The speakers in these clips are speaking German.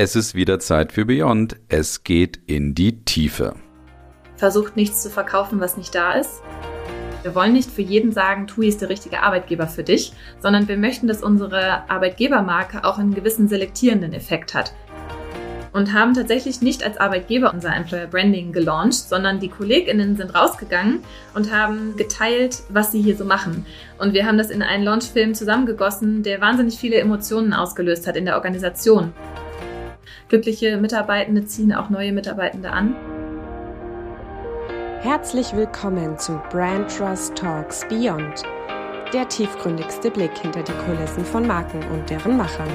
Es ist wieder Zeit für Beyond. Es geht in die Tiefe. Versucht nichts zu verkaufen, was nicht da ist. Wir wollen nicht für jeden sagen, TUI ist der richtige Arbeitgeber für dich, sondern wir möchten, dass unsere Arbeitgebermarke auch einen gewissen selektierenden Effekt hat. Und haben tatsächlich nicht als Arbeitgeber unser Employer Branding gelauncht, sondern die KollegInnen sind rausgegangen und haben geteilt, was sie hier so machen. Und wir haben das in einen Launchfilm zusammengegossen, der wahnsinnig viele Emotionen ausgelöst hat in der Organisation. Glückliche Mitarbeitende ziehen auch neue Mitarbeitende an. Herzlich willkommen zu Brand Trust Talks Beyond, der tiefgründigste Blick hinter die Kulissen von Marken und deren Machern.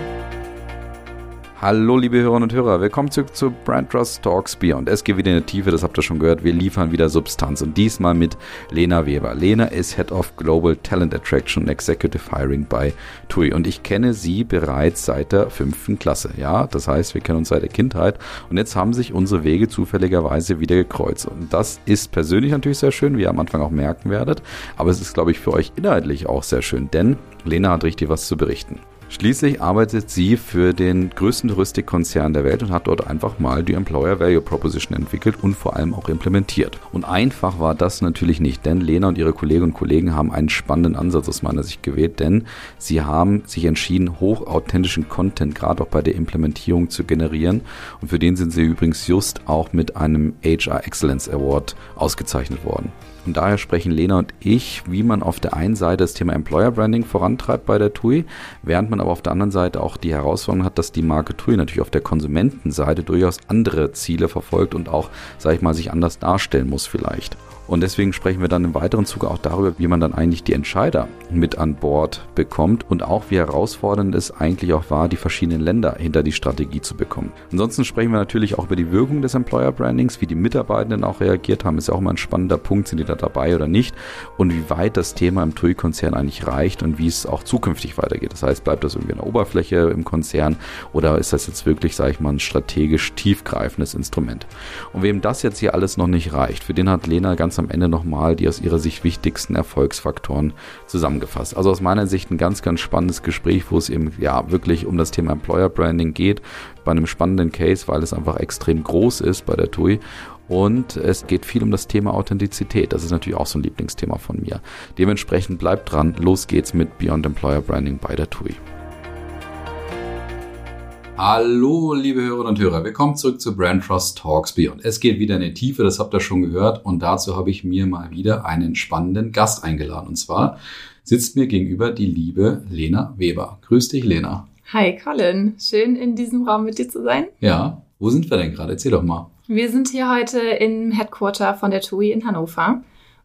Hallo liebe Hörerinnen und Hörer, willkommen zurück zu Brand Trust Talks Beyond. Es geht wieder in die Tiefe, das habt ihr schon gehört. Wir liefern wieder Substanz und diesmal mit Lena Weber. Lena ist Head of Global Talent Attraction und Executive Hiring bei TUI und ich kenne sie bereits seit der fünften Klasse. Ja, das heißt, wir kennen uns seit der Kindheit und jetzt haben sich unsere Wege zufälligerweise wieder gekreuzt und das ist persönlich natürlich sehr schön, wie ihr am Anfang auch merken werdet, aber es ist, glaube ich, für euch inhaltlich auch sehr schön, denn Lena hat richtig was zu berichten. Schließlich arbeitet sie für den größten Touristikkonzern der Welt und hat dort einfach mal die Employer Value Proposition entwickelt und vor allem auch implementiert. Und einfach war das natürlich nicht, denn Lena und ihre Kolleginnen und Kollegen haben einen spannenden Ansatz aus meiner Sicht gewählt, denn sie haben sich entschieden, hochauthentischen Content gerade auch bei der Implementierung zu generieren und für den sind sie übrigens just auch mit einem HR Excellence Award ausgezeichnet worden. Und daher sprechen Lena und ich, wie man auf der einen Seite das Thema Employer Branding vorantreibt bei der TUI, während man aber auf der anderen Seite auch die Herausforderung hat, dass die Marke TUI natürlich auf der Konsumentenseite durchaus andere Ziele verfolgt und auch, sag ich mal, sich anders darstellen muss vielleicht. Und deswegen sprechen wir dann im weiteren Zuge auch darüber, wie man dann eigentlich die Entscheider mit an Bord bekommt und auch wie herausfordernd es eigentlich auch war, die verschiedenen Länder hinter die Strategie zu bekommen. Ansonsten sprechen wir natürlich auch über die Wirkung des Employer Brandings, wie die Mitarbeitenden auch reagiert haben, ist ja auch immer ein spannender Punkt, sind die da dabei oder nicht und wie weit das Thema im TUI-Konzern eigentlich reicht und wie es auch zukünftig weitergeht. Das heißt, bleibt das irgendwie eine Oberfläche im Konzern oder ist das jetzt wirklich, sage ich mal, ein strategisch tiefgreifendes Instrument? Und wem das jetzt hier alles noch nicht reicht, für den hat Lena ganz am Ende nochmal die aus ihrer Sicht wichtigsten Erfolgsfaktoren zusammengefasst. Also aus meiner Sicht ein ganz, ganz spannendes Gespräch, wo es eben ja wirklich um das Thema Employer Branding geht, bei einem spannenden Case, weil es einfach extrem groß ist bei der TUI und es geht viel um das Thema Authentizität. Das ist natürlich auch so ein Lieblingsthema von mir. Dementsprechend bleibt dran. Los geht's mit Beyond Employer Branding bei der TUI. Hallo, liebe Hörerinnen und Hörer. Willkommen zurück zu Brand Trust Talks Beyond. Es geht wieder in die Tiefe, das habt ihr schon gehört. Und dazu habe ich mir mal wieder einen spannenden Gast eingeladen. Und zwar sitzt mir gegenüber die liebe Lena Weber. Grüß dich, Lena. Hi, Colin. Schön, in diesem Raum mit dir zu sein. Ja. Wo sind wir denn gerade? Erzähl doch mal. Wir sind hier heute im Headquarter von der TUI in Hannover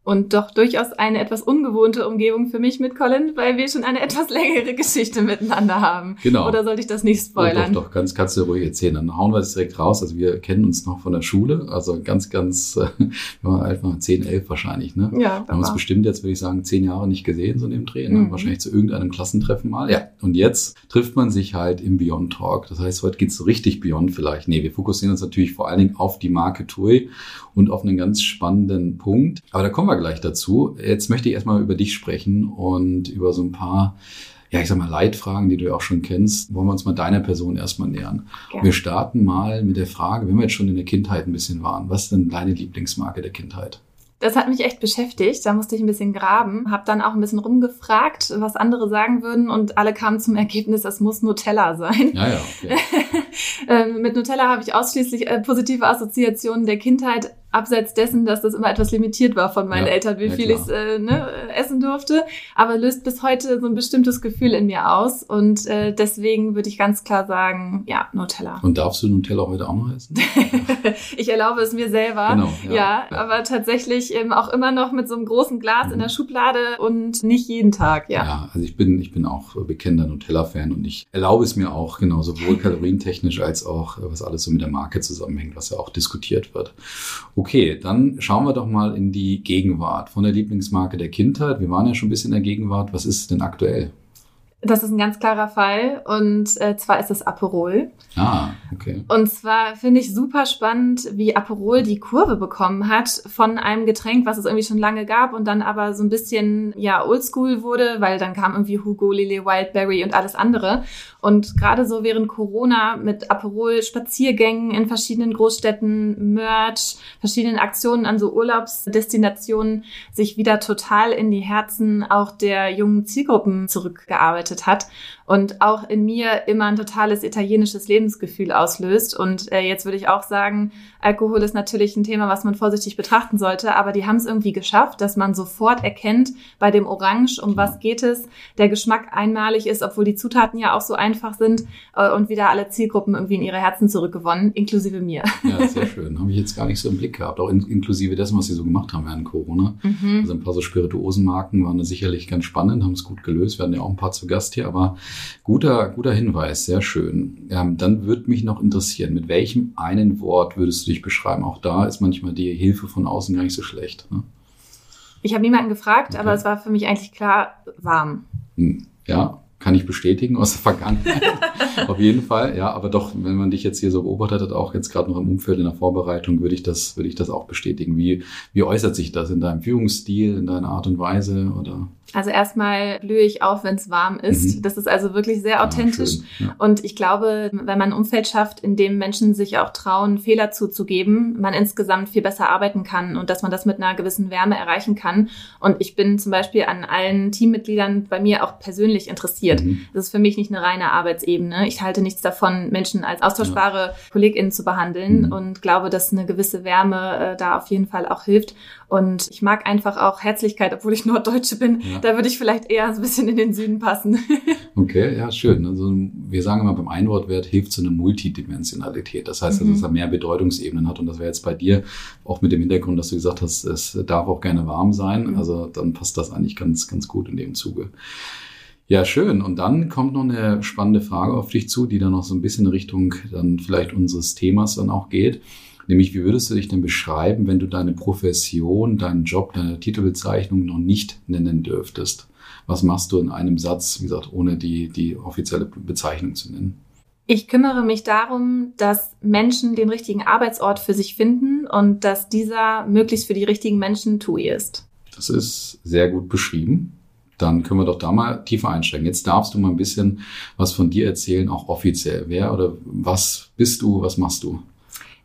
und doch durchaus eine etwas ungewohnte Umgebung für mich mit Colin, weil wir schon eine etwas längere Geschichte miteinander haben. Genau. Oder sollte ich das nicht spoilern? Oh, doch, doch, ganz, kannst du ruhig erzählen. Dann hauen wir das direkt raus. Also wir kennen uns noch von der Schule, also ganz, ganz, äh, wir waren 10, 11 wahrscheinlich, ne? Ja. Wir haben uns bestimmt jetzt, würde ich sagen, zehn Jahre nicht gesehen, so in dem Dreh, ne? Mhm. Wahrscheinlich zu irgendeinem Klassentreffen mal. Ja. Und jetzt trifft man sich halt im Beyond Talk. Das heißt, heute geht's so richtig Beyond vielleicht. Nee, wir fokussieren uns natürlich vor allen Dingen auf die Marke TUI und auf einen ganz spannenden Punkt. Aber da kommen wir gleich dazu. Jetzt möchte ich erstmal über dich sprechen und über so ein paar ja, ich sag mal, Leitfragen, die du ja auch schon kennst, wollen wir uns mal deiner Person erstmal nähern. Gerne. Wir starten mal mit der Frage, wenn wir jetzt schon in der Kindheit ein bisschen waren, was ist denn deine Lieblingsmarke der Kindheit? Das hat mich echt beschäftigt. Da musste ich ein bisschen graben, habe dann auch ein bisschen rumgefragt, was andere sagen würden und alle kamen zum Ergebnis, es muss Nutella sein. Ja, ja. Okay. ähm, mit Nutella habe ich ausschließlich äh, positive Assoziationen der Kindheit abseits dessen, dass das immer etwas limitiert war von meinen ja, Eltern, wie ja, viel ich äh, ne, essen durfte, aber löst bis heute so ein bestimmtes Gefühl in mir aus und äh, deswegen würde ich ganz klar sagen, ja, Nutella. Und darfst du Nutella heute auch noch essen? ich erlaube es mir selber, genau, ja, ja, aber tatsächlich eben auch immer noch mit so einem großen Glas mhm. in der Schublade und nicht jeden Tag, ja. Ja, also ich bin, ich bin auch bekennender Nutella-Fan und ich erlaube es mir auch, genau, sowohl kalorientechnisch als auch, was alles so mit der Marke zusammenhängt, was ja auch diskutiert wird. Okay, dann schauen wir doch mal in die Gegenwart von der Lieblingsmarke der Kindheit. Wir waren ja schon ein bisschen in der Gegenwart. Was ist denn aktuell? Das ist ein ganz klarer Fall und äh, zwar ist es Aperol. Ah, okay. Und zwar finde ich super spannend, wie Aperol die Kurve bekommen hat von einem Getränk, was es irgendwie schon lange gab und dann aber so ein bisschen ja oldschool wurde, weil dann kam irgendwie Hugo, Lily Wildberry und alles andere. Und gerade so während Corona mit Aperol, Spaziergängen in verschiedenen Großstädten, Merch, verschiedenen Aktionen an so Urlaubsdestinationen sich wieder total in die Herzen auch der jungen Zielgruppen zurückgearbeitet hat und auch in mir immer ein totales italienisches Lebensgefühl auslöst. Und äh, jetzt würde ich auch sagen, Alkohol ist natürlich ein Thema, was man vorsichtig betrachten sollte, aber die haben es irgendwie geschafft, dass man sofort erkennt, bei dem Orange, um was geht es, der Geschmack einmalig ist, obwohl die Zutaten ja auch so einfach sind äh, und wieder alle Zielgruppen irgendwie in ihre Herzen zurückgewonnen, inklusive mir. Ja, sehr schön. Habe ich jetzt gar nicht so im Blick gehabt, auch in, inklusive dessen, was sie so gemacht haben während Corona. Mhm. Also ein paar so Spirituosenmarken waren da sicherlich ganz spannend, haben es gut gelöst. Wir hatten ja auch ein paar zu Gast hier, aber Guter, guter Hinweis, sehr schön. Ähm, dann würde mich noch interessieren, mit welchem einen Wort würdest du dich beschreiben? Auch da ist manchmal die Hilfe von außen gar nicht so schlecht. Ne? Ich habe niemanden gefragt, okay. aber es war für mich eigentlich klar warm. Hm, ja, kann ich bestätigen aus der Vergangenheit. Auf jeden Fall, ja, aber doch, wenn man dich jetzt hier so beobachtet hat, auch jetzt gerade noch im Umfeld in der Vorbereitung, würde ich das, würde ich das auch bestätigen. Wie, wie äußert sich das in deinem Führungsstil, in deiner Art und Weise oder? Also erstmal blühe ich auf, wenn es warm ist. Mhm. Das ist also wirklich sehr authentisch. Ja, ja. Und ich glaube, wenn man ein Umfeld schafft, in dem Menschen sich auch trauen, Fehler zuzugeben, man insgesamt viel besser arbeiten kann und dass man das mit einer gewissen Wärme erreichen kann. Und ich bin zum Beispiel an allen Teammitgliedern bei mir auch persönlich interessiert. Mhm. Das ist für mich nicht eine reine Arbeitsebene. Ich halte nichts davon, Menschen als austauschbare ja. KollegInnen zu behandeln mhm. und glaube, dass eine gewisse Wärme äh, da auf jeden Fall auch hilft. Und ich mag einfach auch Herzlichkeit, obwohl ich Norddeutsche bin. Ja. Da würde ich vielleicht eher ein bisschen in den Süden passen. okay, ja, schön. Also wir sagen immer, beim Einwortwert hilft so eine Multidimensionalität. Das heißt, mhm. dass es mehr Bedeutungsebenen hat. Und das wäre jetzt bei dir auch mit dem Hintergrund, dass du gesagt hast, es darf auch gerne warm sein. Mhm. Also dann passt das eigentlich ganz, ganz gut in dem Zuge. Ja, schön. Und dann kommt noch eine spannende Frage auf dich zu, die dann noch so ein bisschen in Richtung dann vielleicht unseres Themas dann auch geht. Nämlich, wie würdest du dich denn beschreiben, wenn du deine Profession, deinen Job, deine Titelbezeichnung noch nicht nennen dürftest? Was machst du in einem Satz, wie gesagt, ohne die, die offizielle Bezeichnung zu nennen? Ich kümmere mich darum, dass Menschen den richtigen Arbeitsort für sich finden und dass dieser möglichst für die richtigen Menschen TUI ist. Das ist sehr gut beschrieben. Dann können wir doch da mal tiefer einsteigen. Jetzt darfst du mal ein bisschen was von dir erzählen, auch offiziell. Wer oder was bist du, was machst du?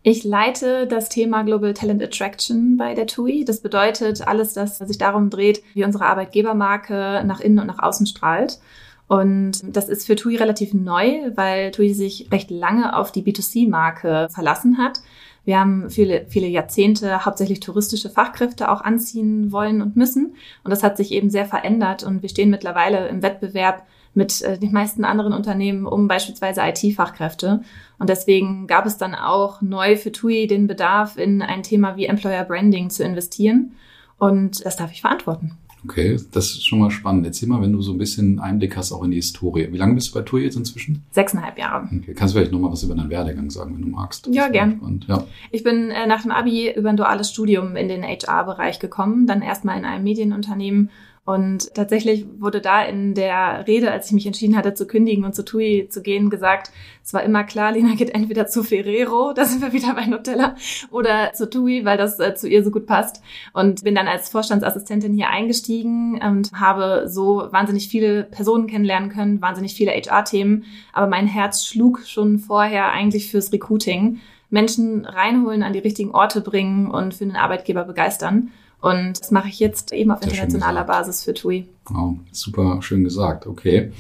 Ich leite das Thema Global Talent Attraction bei der TUI. Das bedeutet alles, das sich darum dreht, wie unsere Arbeitgebermarke nach innen und nach außen strahlt. Und das ist für TUI relativ neu, weil TUI sich recht lange auf die B2C-Marke verlassen hat. Wir haben viele, viele Jahrzehnte hauptsächlich touristische Fachkräfte auch anziehen wollen und müssen. Und das hat sich eben sehr verändert. Und wir stehen mittlerweile im Wettbewerb mit äh, den meisten anderen Unternehmen um beispielsweise IT-Fachkräfte. Und deswegen gab es dann auch neu für TUI den Bedarf, in ein Thema wie Employer Branding zu investieren. Und das darf ich verantworten. Okay, das ist schon mal spannend. Erzähl mal, wenn du so ein bisschen Einblick hast auch in die Historie. Wie lange bist du bei TUI jetzt inzwischen? Sechseinhalb Jahre. Okay. Kannst du vielleicht nochmal was über deinen Werdegang sagen, wenn du magst? Das ja, gern. Ja. Ich bin äh, nach dem Abi über ein duales Studium in den HR-Bereich gekommen, dann erstmal in einem Medienunternehmen und tatsächlich wurde da in der Rede, als ich mich entschieden hatte zu kündigen und zu TUI zu gehen, gesagt, es war immer klar, Lena geht entweder zu Ferrero, da sind wir wieder bei Nutella, oder zu TUI, weil das äh, zu ihr so gut passt. Und bin dann als Vorstandsassistentin hier eingestiegen und habe so wahnsinnig viele Personen kennenlernen können, wahnsinnig viele HR-Themen. Aber mein Herz schlug schon vorher eigentlich fürs Recruiting. Menschen reinholen, an die richtigen Orte bringen und für den Arbeitgeber begeistern. Und das mache ich jetzt eben auf Sehr internationaler Basis für TUI. Wow, super schön gesagt. Okay.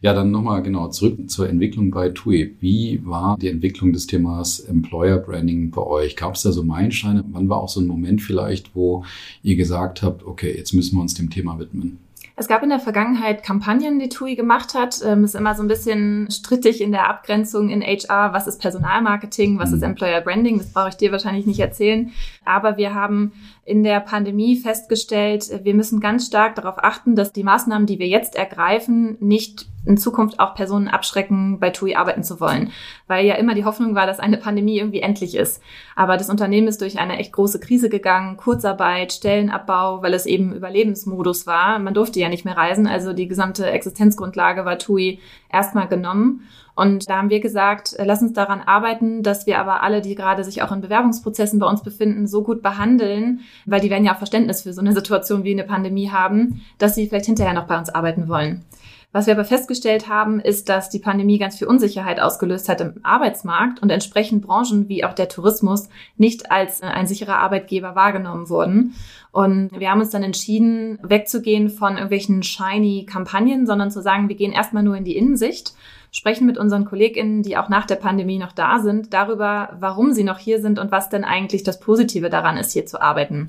Ja, dann nochmal genau zurück zur Entwicklung bei TUI. Wie war die Entwicklung des Themas Employer Branding bei euch? Gab es da so Meilensteine? Wann war auch so ein Moment vielleicht, wo ihr gesagt habt, okay, jetzt müssen wir uns dem Thema widmen? Es gab in der Vergangenheit Kampagnen, die TUI gemacht hat. Ähm, ist immer so ein bisschen strittig in der Abgrenzung in HR. Was ist Personalmarketing? Was ist mhm. Employer Branding? Das brauche ich dir wahrscheinlich nicht erzählen. Aber wir haben in der Pandemie festgestellt, wir müssen ganz stark darauf achten, dass die Maßnahmen, die wir jetzt ergreifen, nicht in Zukunft auch Personen abschrecken, bei TUI arbeiten zu wollen. Weil ja immer die Hoffnung war, dass eine Pandemie irgendwie endlich ist. Aber das Unternehmen ist durch eine echt große Krise gegangen, Kurzarbeit, Stellenabbau, weil es eben Überlebensmodus war. Man durfte ja nicht mehr reisen, also die gesamte Existenzgrundlage war TUI erstmal genommen. Und da haben wir gesagt, äh, lass uns daran arbeiten, dass wir aber alle, die gerade sich auch in Bewerbungsprozessen bei uns befinden, so gut behandeln, weil die werden ja auch Verständnis für so eine Situation wie eine Pandemie haben, dass sie vielleicht hinterher noch bei uns arbeiten wollen. Was wir aber festgestellt haben, ist, dass die Pandemie ganz viel Unsicherheit ausgelöst hat im Arbeitsmarkt und entsprechend Branchen wie auch der Tourismus nicht als äh, ein sicherer Arbeitgeber wahrgenommen wurden. Und wir haben uns dann entschieden, wegzugehen von irgendwelchen shiny Kampagnen, sondern zu sagen, wir gehen erstmal nur in die Innensicht, sprechen mit unseren KollegInnen, die auch nach der Pandemie noch da sind, darüber, warum sie noch hier sind und was denn eigentlich das Positive daran ist, hier zu arbeiten.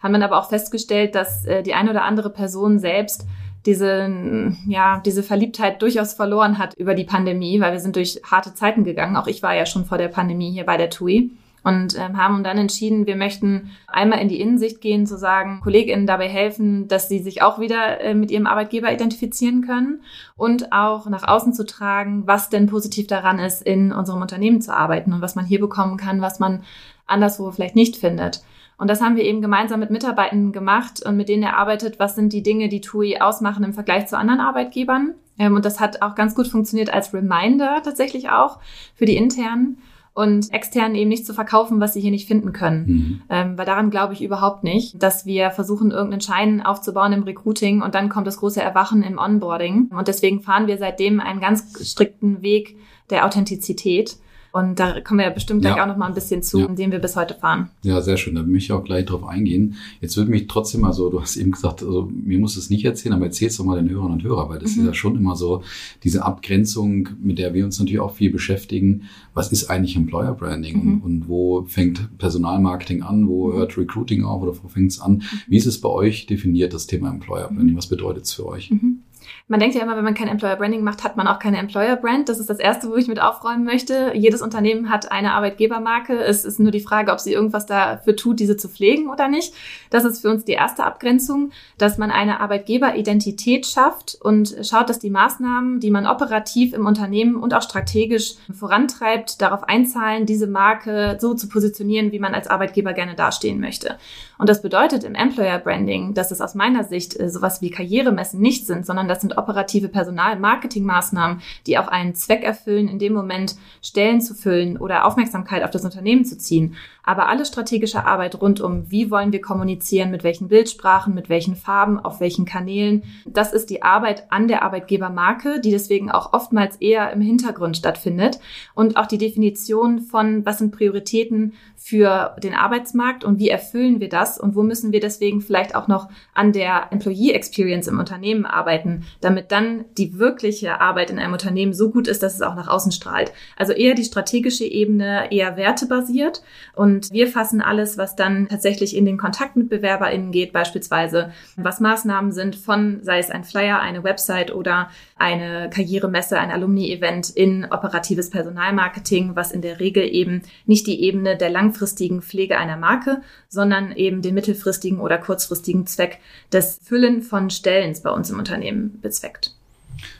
Haben dann aber auch festgestellt, dass äh, die eine oder andere Person selbst diese, ja, diese Verliebtheit durchaus verloren hat über die Pandemie, weil wir sind durch harte Zeiten gegangen. Auch ich war ja schon vor der Pandemie hier bei der TUI und ähm, haben dann entschieden, wir möchten einmal in die Innensicht gehen, zu sagen, KollegInnen dabei helfen, dass sie sich auch wieder äh, mit ihrem Arbeitgeber identifizieren können und auch nach außen zu tragen, was denn positiv daran ist, in unserem Unternehmen zu arbeiten und was man hier bekommen kann, was man anderswo vielleicht nicht findet. Und das haben wir eben gemeinsam mit Mitarbeitern gemacht und mit denen erarbeitet, was sind die Dinge, die TUI ausmachen im Vergleich zu anderen Arbeitgebern. Ähm, und das hat auch ganz gut funktioniert als Reminder tatsächlich auch für die internen und externen eben nicht zu verkaufen, was sie hier nicht finden können. Mhm. Ähm, weil daran glaube ich überhaupt nicht, dass wir versuchen, irgendeinen Schein aufzubauen im Recruiting und dann kommt das große Erwachen im Onboarding. Und deswegen fahren wir seitdem einen ganz strikten Weg der Authentizität und da kommen wir ja bestimmt gleich ja. auch noch mal ein bisschen zu, ja. den wir bis heute fahren. Ja, sehr schön. Da möchte ich auch gleich drauf eingehen. Jetzt würde mich trotzdem mal so, du hast eben gesagt, also, mir muss es nicht erzählen, aber erzähl es doch mal den Hörern und Hörern, weil das mhm. ist ja schon immer so diese Abgrenzung, mit der wir uns natürlich auch viel beschäftigen. Was ist eigentlich Employer Branding mhm. und, und, wo fängt Personalmarketing an? Wo mhm. hört Recruiting auf oder wo fängt es an? Mhm. Wie ist es bei euch definiert, das Thema Employer Branding? Was bedeutet es für euch? Mhm. Man denkt ja immer, wenn man kein Employer Branding macht, hat man auch keine Employer Brand. Das ist das Erste, wo ich mit aufräumen möchte. Jedes Unternehmen hat eine Arbeitgebermarke. Es ist nur die Frage, ob sie irgendwas dafür tut, diese zu pflegen oder nicht. Das ist für uns die erste Abgrenzung, dass man eine Arbeitgeberidentität schafft und schaut, dass die Maßnahmen, die man operativ im Unternehmen und auch strategisch vorantreibt, darauf einzahlen, diese Marke so zu positionieren, wie man als Arbeitgeber gerne dastehen möchte. Und das bedeutet im Employer Branding, dass es aus meiner Sicht äh, sowas wie Karrieremessen nicht sind, sondern das sind operative Personal-Marketing-Maßnahmen, die auch einen Zweck erfüllen, in dem Moment Stellen zu füllen oder Aufmerksamkeit auf das Unternehmen zu ziehen. Aber alle strategische Arbeit rund um, wie wollen wir kommunizieren, mit welchen Bildsprachen, mit welchen Farben, auf welchen Kanälen, das ist die Arbeit an der Arbeitgebermarke, die deswegen auch oftmals eher im Hintergrund stattfindet. Und auch die Definition von, was sind Prioritäten für den Arbeitsmarkt und wie erfüllen wir das und wo müssen wir deswegen vielleicht auch noch an der Employee Experience im Unternehmen arbeiten, damit dann die wirkliche Arbeit in einem Unternehmen so gut ist, dass es auch nach außen strahlt. Also eher die strategische Ebene, eher wertebasiert und wir fassen alles, was dann tatsächlich in den Kontakt mit BewerberInnen geht, beispielsweise was Maßnahmen sind von, sei es ein Flyer, eine Website oder eine Karrieremesse, ein Alumni-Event in operatives Personalmarketing, was in der Regel eben nicht die Ebene der langfristigen langfristigen Pflege einer Marke, sondern eben den mittelfristigen oder kurzfristigen Zweck des Füllen von Stellen bei uns im Unternehmen bezweckt.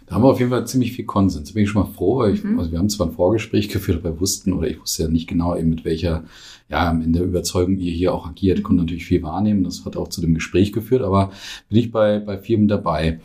Da haben wir auf jeden Fall ziemlich viel Konsens. Da bin ich schon mal froh. Weil ich, mhm. also wir haben zwar ein Vorgespräch geführt, aber wir wussten, oder ich wusste ja nicht genau eben mit welcher, ja, in der Überzeugung ihr hier auch agiert, konnte natürlich viel wahrnehmen. Das hat auch zu dem Gespräch geführt, aber bin ich bei, bei Firmen dabei.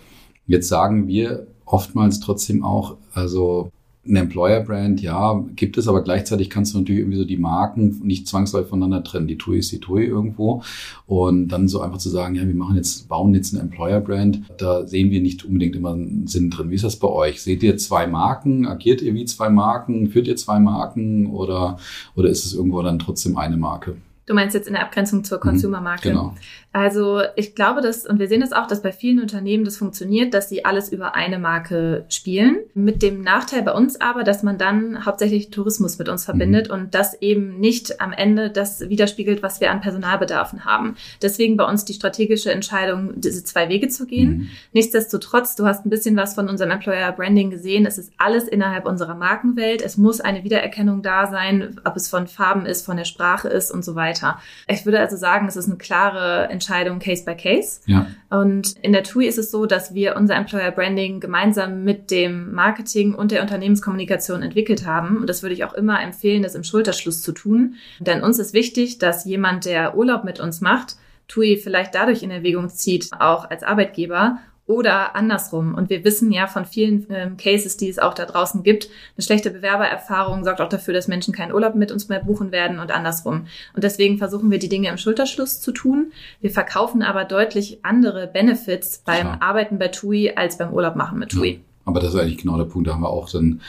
Jetzt sagen wir oftmals trotzdem auch, also ein Employer-Brand, ja, gibt es, aber gleichzeitig kannst du natürlich irgendwie so die Marken nicht zwangsläufig voneinander trennen. Die TUI ist die TUI irgendwo. Und dann so einfach zu sagen, ja, wir machen jetzt, bauen jetzt ein Employer-Brand, da sehen wir nicht unbedingt immer einen Sinn drin. Wie ist das bei euch? Seht ihr zwei Marken? Agiert ihr wie zwei Marken? Führt ihr zwei Marken? Oder, oder ist es irgendwo dann trotzdem eine Marke? Du meinst jetzt in der Abgrenzung zur mhm, Consumer-Marke? Genau. Also ich glaube, dass, und wir sehen das auch, dass bei vielen Unternehmen das funktioniert, dass sie alles über eine Marke spielen. Mit dem Nachteil bei uns aber, dass man dann hauptsächlich Tourismus mit uns verbindet mhm. und das eben nicht am Ende das widerspiegelt, was wir an Personalbedarfen haben. Deswegen bei uns die strategische Entscheidung, diese zwei Wege zu gehen. Mhm. Nichtsdestotrotz, du hast ein bisschen was von unserem Employer Branding gesehen. Es ist alles innerhalb unserer Markenwelt. Es muss eine Wiedererkennung da sein, ob es von Farben ist, von der Sprache ist und so weiter. Ich würde also sagen, es ist eine klare Entscheidung Case by Case. Ja. Und in der TUI ist es so, dass wir unser Employer Branding gemeinsam mit dem Marketing und der Unternehmenskommunikation entwickelt haben. Und das würde ich auch immer empfehlen, das im Schulterschluss zu tun. Denn uns ist wichtig, dass jemand, der Urlaub mit uns macht, TUI vielleicht dadurch in Erwägung zieht, auch als Arbeitgeber, oder andersrum. Und wir wissen ja von vielen ähm, Cases, die es auch da draußen gibt, eine schlechte Bewerbererfahrung sorgt auch dafür, dass Menschen keinen Urlaub mit uns mehr buchen werden und andersrum. Und deswegen versuchen wir die Dinge im Schulterschluss zu tun. Wir verkaufen aber deutlich andere Benefits beim Klar. Arbeiten bei TUI als beim Urlaub machen mit TUI. Ja, aber das ist eigentlich genau der Punkt. Da haben wir auch dann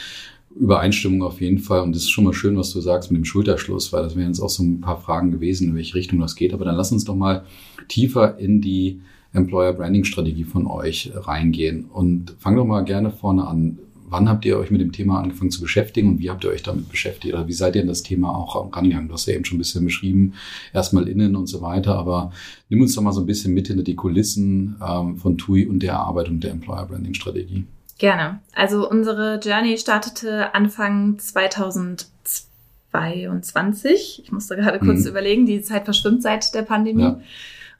Übereinstimmung auf jeden Fall. Und das ist schon mal schön, was du sagst mit dem Schulterschluss, weil das wären jetzt auch so ein paar Fragen gewesen, in welche Richtung das geht. Aber dann lass uns doch mal tiefer in die Employer Branding Strategie von euch reingehen. Und fang doch mal gerne vorne an. Wann habt ihr euch mit dem Thema angefangen zu beschäftigen und wie habt ihr euch damit beschäftigt? Oder wie seid ihr in das Thema auch rangegangen? Du hast ja eben schon ein bisschen beschrieben, erstmal innen und so weiter, aber nimm uns doch mal so ein bisschen mit hinter die Kulissen ähm, von TUI und der Erarbeitung der Employer Branding Strategie. Gerne. Also unsere Journey startete Anfang 2022. Ich musste gerade kurz mhm. überlegen, die Zeit verschwimmt seit der Pandemie. Ja.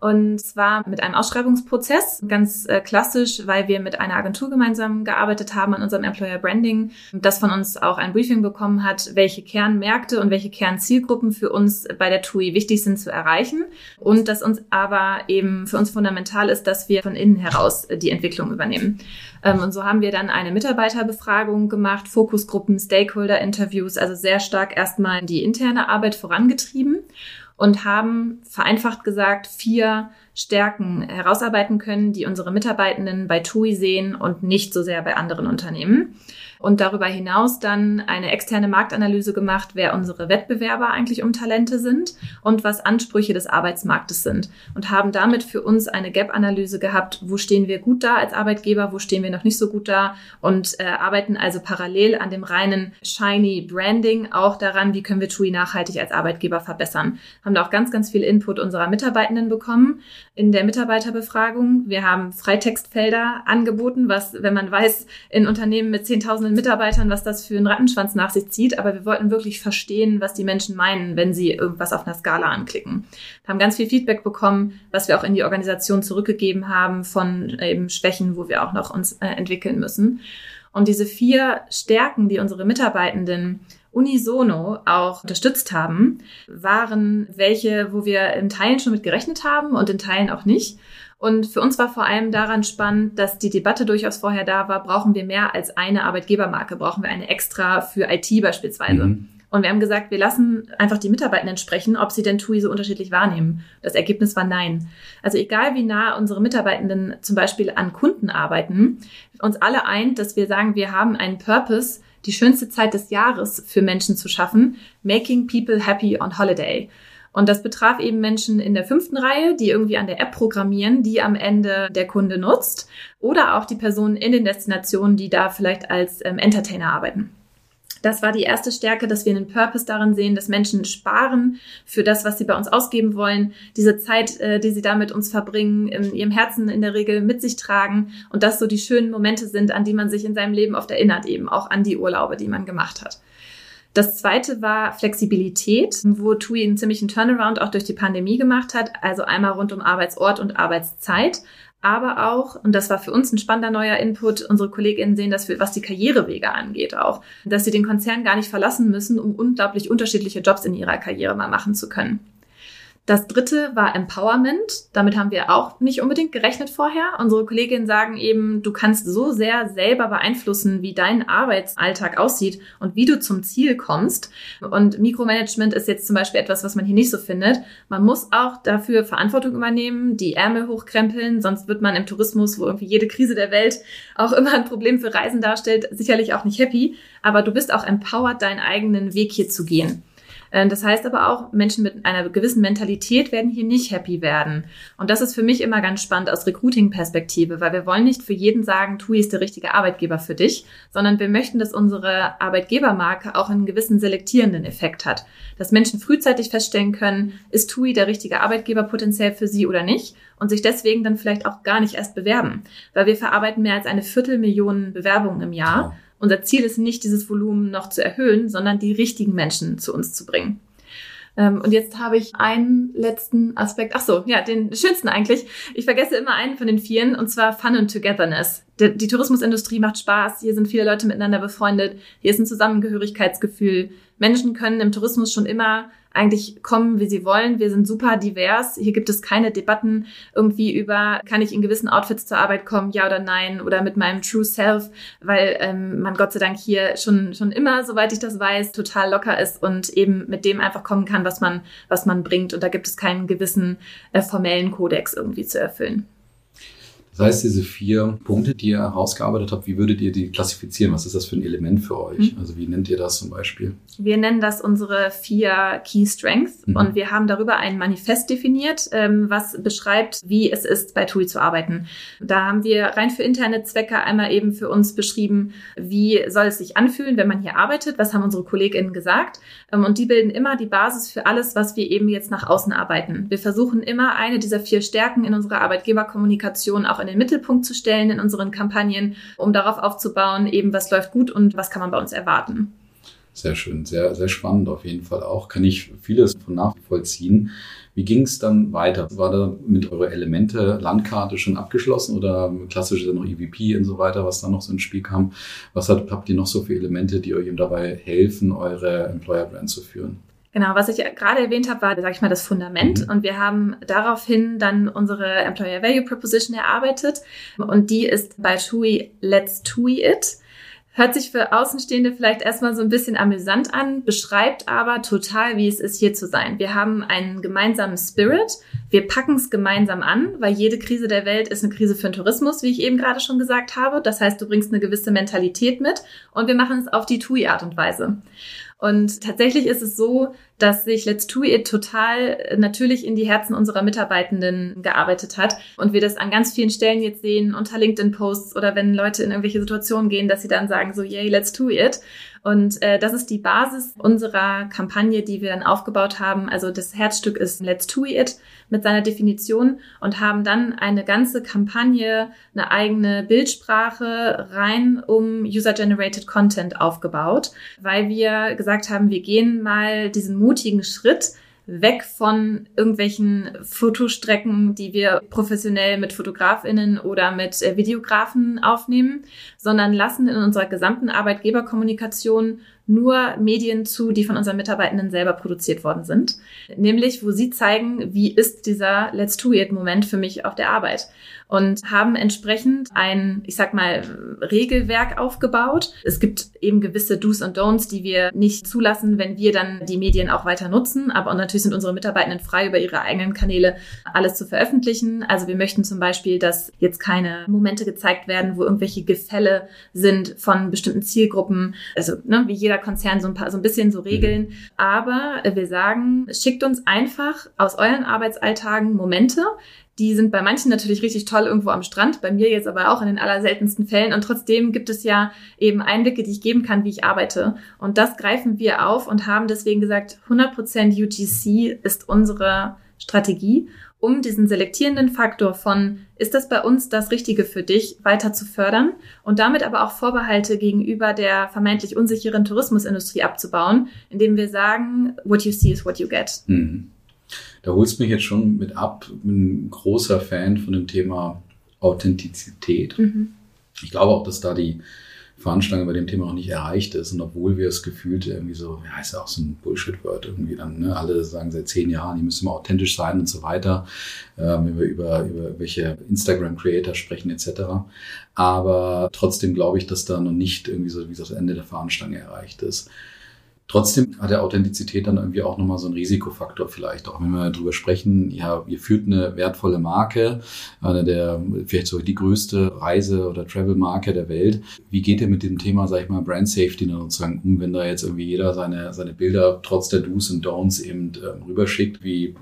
Und zwar mit einem Ausschreibungsprozess, ganz äh, klassisch, weil wir mit einer Agentur gemeinsam gearbeitet haben an unserem Employer Branding, das von uns auch ein Briefing bekommen hat, welche Kernmärkte und welche Kernzielgruppen für uns bei der TUI wichtig sind zu erreichen. Und dass uns aber eben für uns fundamental ist, dass wir von innen heraus die Entwicklung übernehmen. Ähm, und so haben wir dann eine Mitarbeiterbefragung gemacht, Fokusgruppen, Stakeholder-Interviews, also sehr stark erstmal die interne Arbeit vorangetrieben und haben vereinfacht gesagt vier Stärken herausarbeiten können, die unsere Mitarbeitenden bei TUI sehen und nicht so sehr bei anderen Unternehmen und darüber hinaus dann eine externe Marktanalyse gemacht, wer unsere Wettbewerber eigentlich um Talente sind und was Ansprüche des Arbeitsmarktes sind und haben damit für uns eine Gap-Analyse gehabt, wo stehen wir gut da als Arbeitgeber, wo stehen wir noch nicht so gut da und äh, arbeiten also parallel an dem reinen shiny Branding auch daran, wie können wir TUI nachhaltig als Arbeitgeber verbessern. Haben da auch ganz, ganz viel Input unserer Mitarbeitenden bekommen in der Mitarbeiterbefragung. Wir haben Freitextfelder angeboten, was, wenn man weiß, in Unternehmen mit Zehntausenden Mitarbeitern, was das für einen Rattenschwanz nach sich zieht, aber wir wollten wirklich verstehen, was die Menschen meinen, wenn sie irgendwas auf einer Skala anklicken. Wir haben ganz viel Feedback bekommen, was wir auch in die Organisation zurückgegeben haben von eben Schwächen, wo wir auch noch uns äh, entwickeln müssen. Und diese vier Stärken, die unsere Mitarbeitenden unisono auch unterstützt haben, waren welche, wo wir in Teilen schon mit gerechnet haben und in Teilen auch nicht. Und für uns war vor allem daran spannend, dass die Debatte durchaus vorher da war, brauchen wir mehr als eine Arbeitgebermarke, brauchen wir eine extra für IT beispielsweise. Mhm. Und wir haben gesagt, wir lassen einfach die Mitarbeitenden sprechen, ob sie denn TUI so unterschiedlich wahrnehmen. Das Ergebnis war nein. Also egal wie nah unsere Mitarbeitenden zum Beispiel an Kunden arbeiten, uns alle eint, dass wir sagen, wir haben einen Purpose, die schönste Zeit des Jahres für Menschen zu schaffen, making people happy on holiday. Und das betraf eben Menschen in der fünften Reihe, die irgendwie an der App programmieren, die am Ende der Kunde nutzt. Oder auch die Personen in den Destinationen, die da vielleicht als ähm, Entertainer arbeiten. Das war die erste Stärke, dass wir einen Purpose darin sehen, dass Menschen sparen für das, was sie bei uns ausgeben wollen, diese Zeit, äh, die sie da mit uns verbringen, in ihrem Herzen in der Regel mit sich tragen und das so die schönen Momente sind, an die man sich in seinem Leben oft erinnert, eben auch an die Urlaube, die man gemacht hat. Das zweite war Flexibilität, wo TUI einen ziemlichen Turnaround auch durch die Pandemie gemacht hat. Also einmal rund um Arbeitsort und Arbeitszeit. Aber auch, und das war für uns ein spannender neuer Input, unsere KollegInnen sehen das, was die Karrierewege angeht auch, dass sie den Konzern gar nicht verlassen müssen, um unglaublich unterschiedliche Jobs in ihrer Karriere mal machen zu können. Das dritte war Empowerment. Damit haben wir auch nicht unbedingt gerechnet vorher. Unsere Kolleginnen sagen eben, du kannst so sehr selber beeinflussen, wie dein Arbeitsalltag aussieht und wie du zum Ziel kommst. Und Mikromanagement ist jetzt zum Beispiel etwas, was man hier nicht so findet. Man muss auch dafür Verantwortung übernehmen, die Ärmel hochkrempeln, sonst wird man im Tourismus, wo irgendwie jede Krise der Welt auch immer ein Problem für Reisen darstellt, sicherlich auch nicht happy. Aber du bist auch empowered, deinen eigenen Weg hier zu gehen. Äh, das heißt aber auch, Menschen mit einer gewissen Mentalität werden hier nicht happy werden. Und das ist für mich immer ganz spannend aus Recruiting-Perspektive, weil wir wollen nicht für jeden sagen, TUI ist der richtige Arbeitgeber für dich, sondern wir möchten, dass unsere Arbeitgebermarke auch einen gewissen selektierenden Effekt hat. Dass Menschen frühzeitig feststellen können, ist TUI der richtige Arbeitgeber potenziell für sie oder nicht und sich deswegen dann vielleicht auch gar nicht erst bewerben. Weil wir verarbeiten mehr als eine Viertelmillion Bewerbungen im Jahr. Unser Ziel ist nicht, dieses Volumen noch zu erhöhen, sondern die richtigen Menschen zu uns zu bringen. Ähm, und jetzt habe ich einen letzten Aspekt. Ach so, ja, den schönsten eigentlich. Ich vergesse immer einen von den vieren, und zwar Fun and Togetherness. die Tourismusindustrie macht Spaß, hier sind viele Leute miteinander befreundet, hier ist ein Zusammengehörigkeitsgefühl. Menschen können im Tourismus schon immer eigentlich kommen, wie sie wollen. Wir sind super divers. Hier gibt es keine Debatten irgendwie über, kann ich in gewissen Outfits zur Arbeit kommen, ja oder nein, oder mit meinem True Self, weil ähm, man Gott sei Dank hier schon, schon immer, soweit ich das weiß, total locker ist und eben mit dem einfach kommen kann, was man, was man bringt. Und da gibt es keinen gewissen äh, formellen Kodex irgendwie zu erfüllen. Das heißt, diese vier Punkte, die ihr herausgearbeitet habt, wie würdet ihr die klassifizieren? Was ist das für ein Element für euch? Mhm. Also wie nennt ihr das zum Beispiel? Wir nennen das unsere vier Key Strengths mhm. und wir haben darüber ein Manifest definiert, ähm, was beschreibt, wie es ist, bei TUI zu arbeiten. Da haben wir rein für interne Zwecke einmal eben für uns beschrieben, wie soll es sich anfühlen, wenn man hier arbeitet, was haben unsere KollegInnen gesagt ähm, und die bilden immer die Basis für alles, was wir eben jetzt nach außen arbeiten. Wir versuchen immer eine dieser vier Stärken in unserer Arbeitgeberkommunikation auch in den Mittelpunkt zu stellen in unseren Kampagnen, um darauf aufzubauen, eben was läuft gut und was kann man bei uns erwarten. Sehr schön, sehr, sehr spannend auf jeden Fall auch. Kann ich vieles von nachvollziehen. Wie ging es dann weiter? War da mit eurer Elemente Landkarte schon abgeschlossen oder klassisch noch EVP und so weiter, was da noch so ins Spiel kam? Was hat, habt ihr noch so für Elemente, die euch eben dabei helfen, eure Employer Brand zu führen? Genau, was ich gerade erwähnt habe, war, sage ich mal, das Fundament. Mhm. Und wir haben daraufhin dann unsere Employer Value Proposition erarbeitet. Und die ist bei TUI Let's TUI It. Hört sich für Außenstehende vielleicht erstmal so ein bisschen amüsant an, beschreibt aber total, wie es ist, hier zu sein. Wir haben einen gemeinsamen Spirit. Wir packen es gemeinsam an, weil jede Krise der Welt ist eine Krise für den Tourismus, wie ich eben gerade schon gesagt habe. Das heißt, du bringst eine gewisse Mentalität mit und wir machen es auf die TUI-Art und Weise. Und tatsächlich ist es so, dass sich Let's Do It total natürlich in die Herzen unserer Mitarbeitenden gearbeitet hat und wir das an ganz vielen Stellen jetzt sehen, unter LinkedIn-Posts oder wenn Leute in irgendwelche Situationen gehen, dass sie dann sagen so, yay, let's do it. Und äh, das ist die Basis unserer Kampagne, die wir dann aufgebaut haben. Also das Herzstück ist Let's Do It mit seiner Definition und haben dann eine ganze Kampagne, eine eigene Bildsprache rein um User-Generated Content aufgebaut, weil wir gesagt haben, wir gehen mal diesen mutigen Schritt, weg von irgendwelchen Fotostrecken, die wir professionell mit Fotografinnen oder mit äh, Videografen aufnehmen, sondern lassen in unserer gesamten Arbeitgeberkommunikation nur Medien zu, die von unseren Mitarbeitenden selber produziert worden sind. Nämlich, wo sie zeigen, wie ist dieser Let's Do It Moment für mich auf der Arbeit und haben entsprechend ein, ich sag mal, Regelwerk aufgebaut. Es gibt eben gewisse Do's und Don'ts, die wir nicht zulassen, wenn wir dann die Medien auch weiter nutzen. Aber natürlich sind unsere Mitarbeitenden frei, über ihre eigenen Kanäle alles zu veröffentlichen. Also wir möchten zum Beispiel, dass jetzt keine Momente gezeigt werden, wo irgendwelche Gefälle sind von bestimmten Zielgruppen. Also ne, wie jeder Konzern so ein paar, so ein bisschen so Regeln. Aber wir sagen, schickt uns einfach aus euren Arbeitsalltagen Momente, die sind bei manchen natürlich richtig toll irgendwo am Strand, bei mir jetzt aber auch in den allerseltensten Fällen. Und trotzdem gibt es ja eben Einblicke, die ich geben kann, wie ich arbeite. Und das greifen wir auf und haben deswegen gesagt, 100% UGC ist unsere Strategie, um diesen selektierenden Faktor von, ist das bei uns das Richtige für dich, weiter zu fördern und damit aber auch Vorbehalte gegenüber der vermeintlich unsicheren Tourismusindustrie abzubauen, indem wir sagen, what you see is what you get. Mhm. Da holst du mich jetzt schon mit ab. Bin ein großer Fan von dem Thema Authentizität. Mhm. Ich glaube auch, dass da die Fahnenstange bei dem Thema noch nicht erreicht ist. Und obwohl wir es gefühlt irgendwie so, ja, ist ja auch so ein Bullshit-Word irgendwie dann, ne? Alle sagen seit zehn Jahren, die müssen immer authentisch sein und so weiter, äh, wenn wir über, über welche Instagram-Creator sprechen etc. Aber trotzdem glaube ich, dass da noch nicht irgendwie so wie das Ende der Fahnenstange erreicht ist. Trotzdem hat der Authentizität dann irgendwie auch nochmal so einen Risikofaktor vielleicht. Auch wenn wir darüber sprechen, ja, ihr führt eine wertvolle Marke, eine der, vielleicht so die größte Reise- oder Travel-Marke der Welt. Wie geht ihr mit dem Thema, sag ich mal, Brand Safety dann sozusagen um, wenn da jetzt irgendwie jeder seine, seine Bilder trotz der Do's und Don'ts eben ähm, rüberschickt? Wie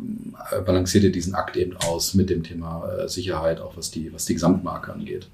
äh, balanciert ihr diesen Akt eben aus mit dem Thema äh, Sicherheit, auch was die, was die Gesamtmarke angeht?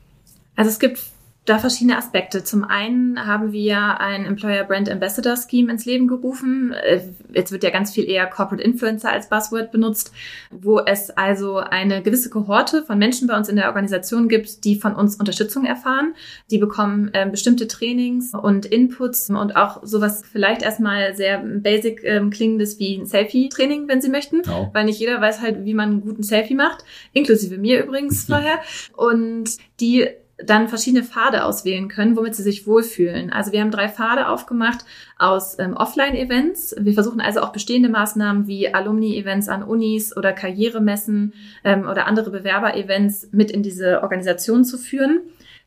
Also es gibt da verschiedene Aspekte. Zum einen haben wir ein Employer Brand Ambassador Scheme ins Leben gerufen. Äh, jetzt wird ja ganz viel eher Corporate Influencer als Buzzword benutzt, wo es also eine gewisse Kohorte von Menschen bei uns in der Organisation gibt, die von uns Unterstützung erfahren. Die bekommen äh, bestimmte Trainings und Inputs und auch sowas vielleicht erstmal sehr basic ähm, klingendes wie ein Selfie-Training, wenn sie möchten, oh. weil nicht jeder weiß halt, wie man einen guten Selfie macht, inklusive mir übrigens vorher. Und die dann verschiedene Pfade auswählen können, womit sie sich wohlfühlen. Also wir haben drei Pfade aufgemacht aus ähm, Offline-Events. Wir versuchen also auch bestehende Maßnahmen wie Alumni-Events an Unis oder Karrieremessen ähm, oder andere Bewerber-Events mit in diese Organisation zu führen.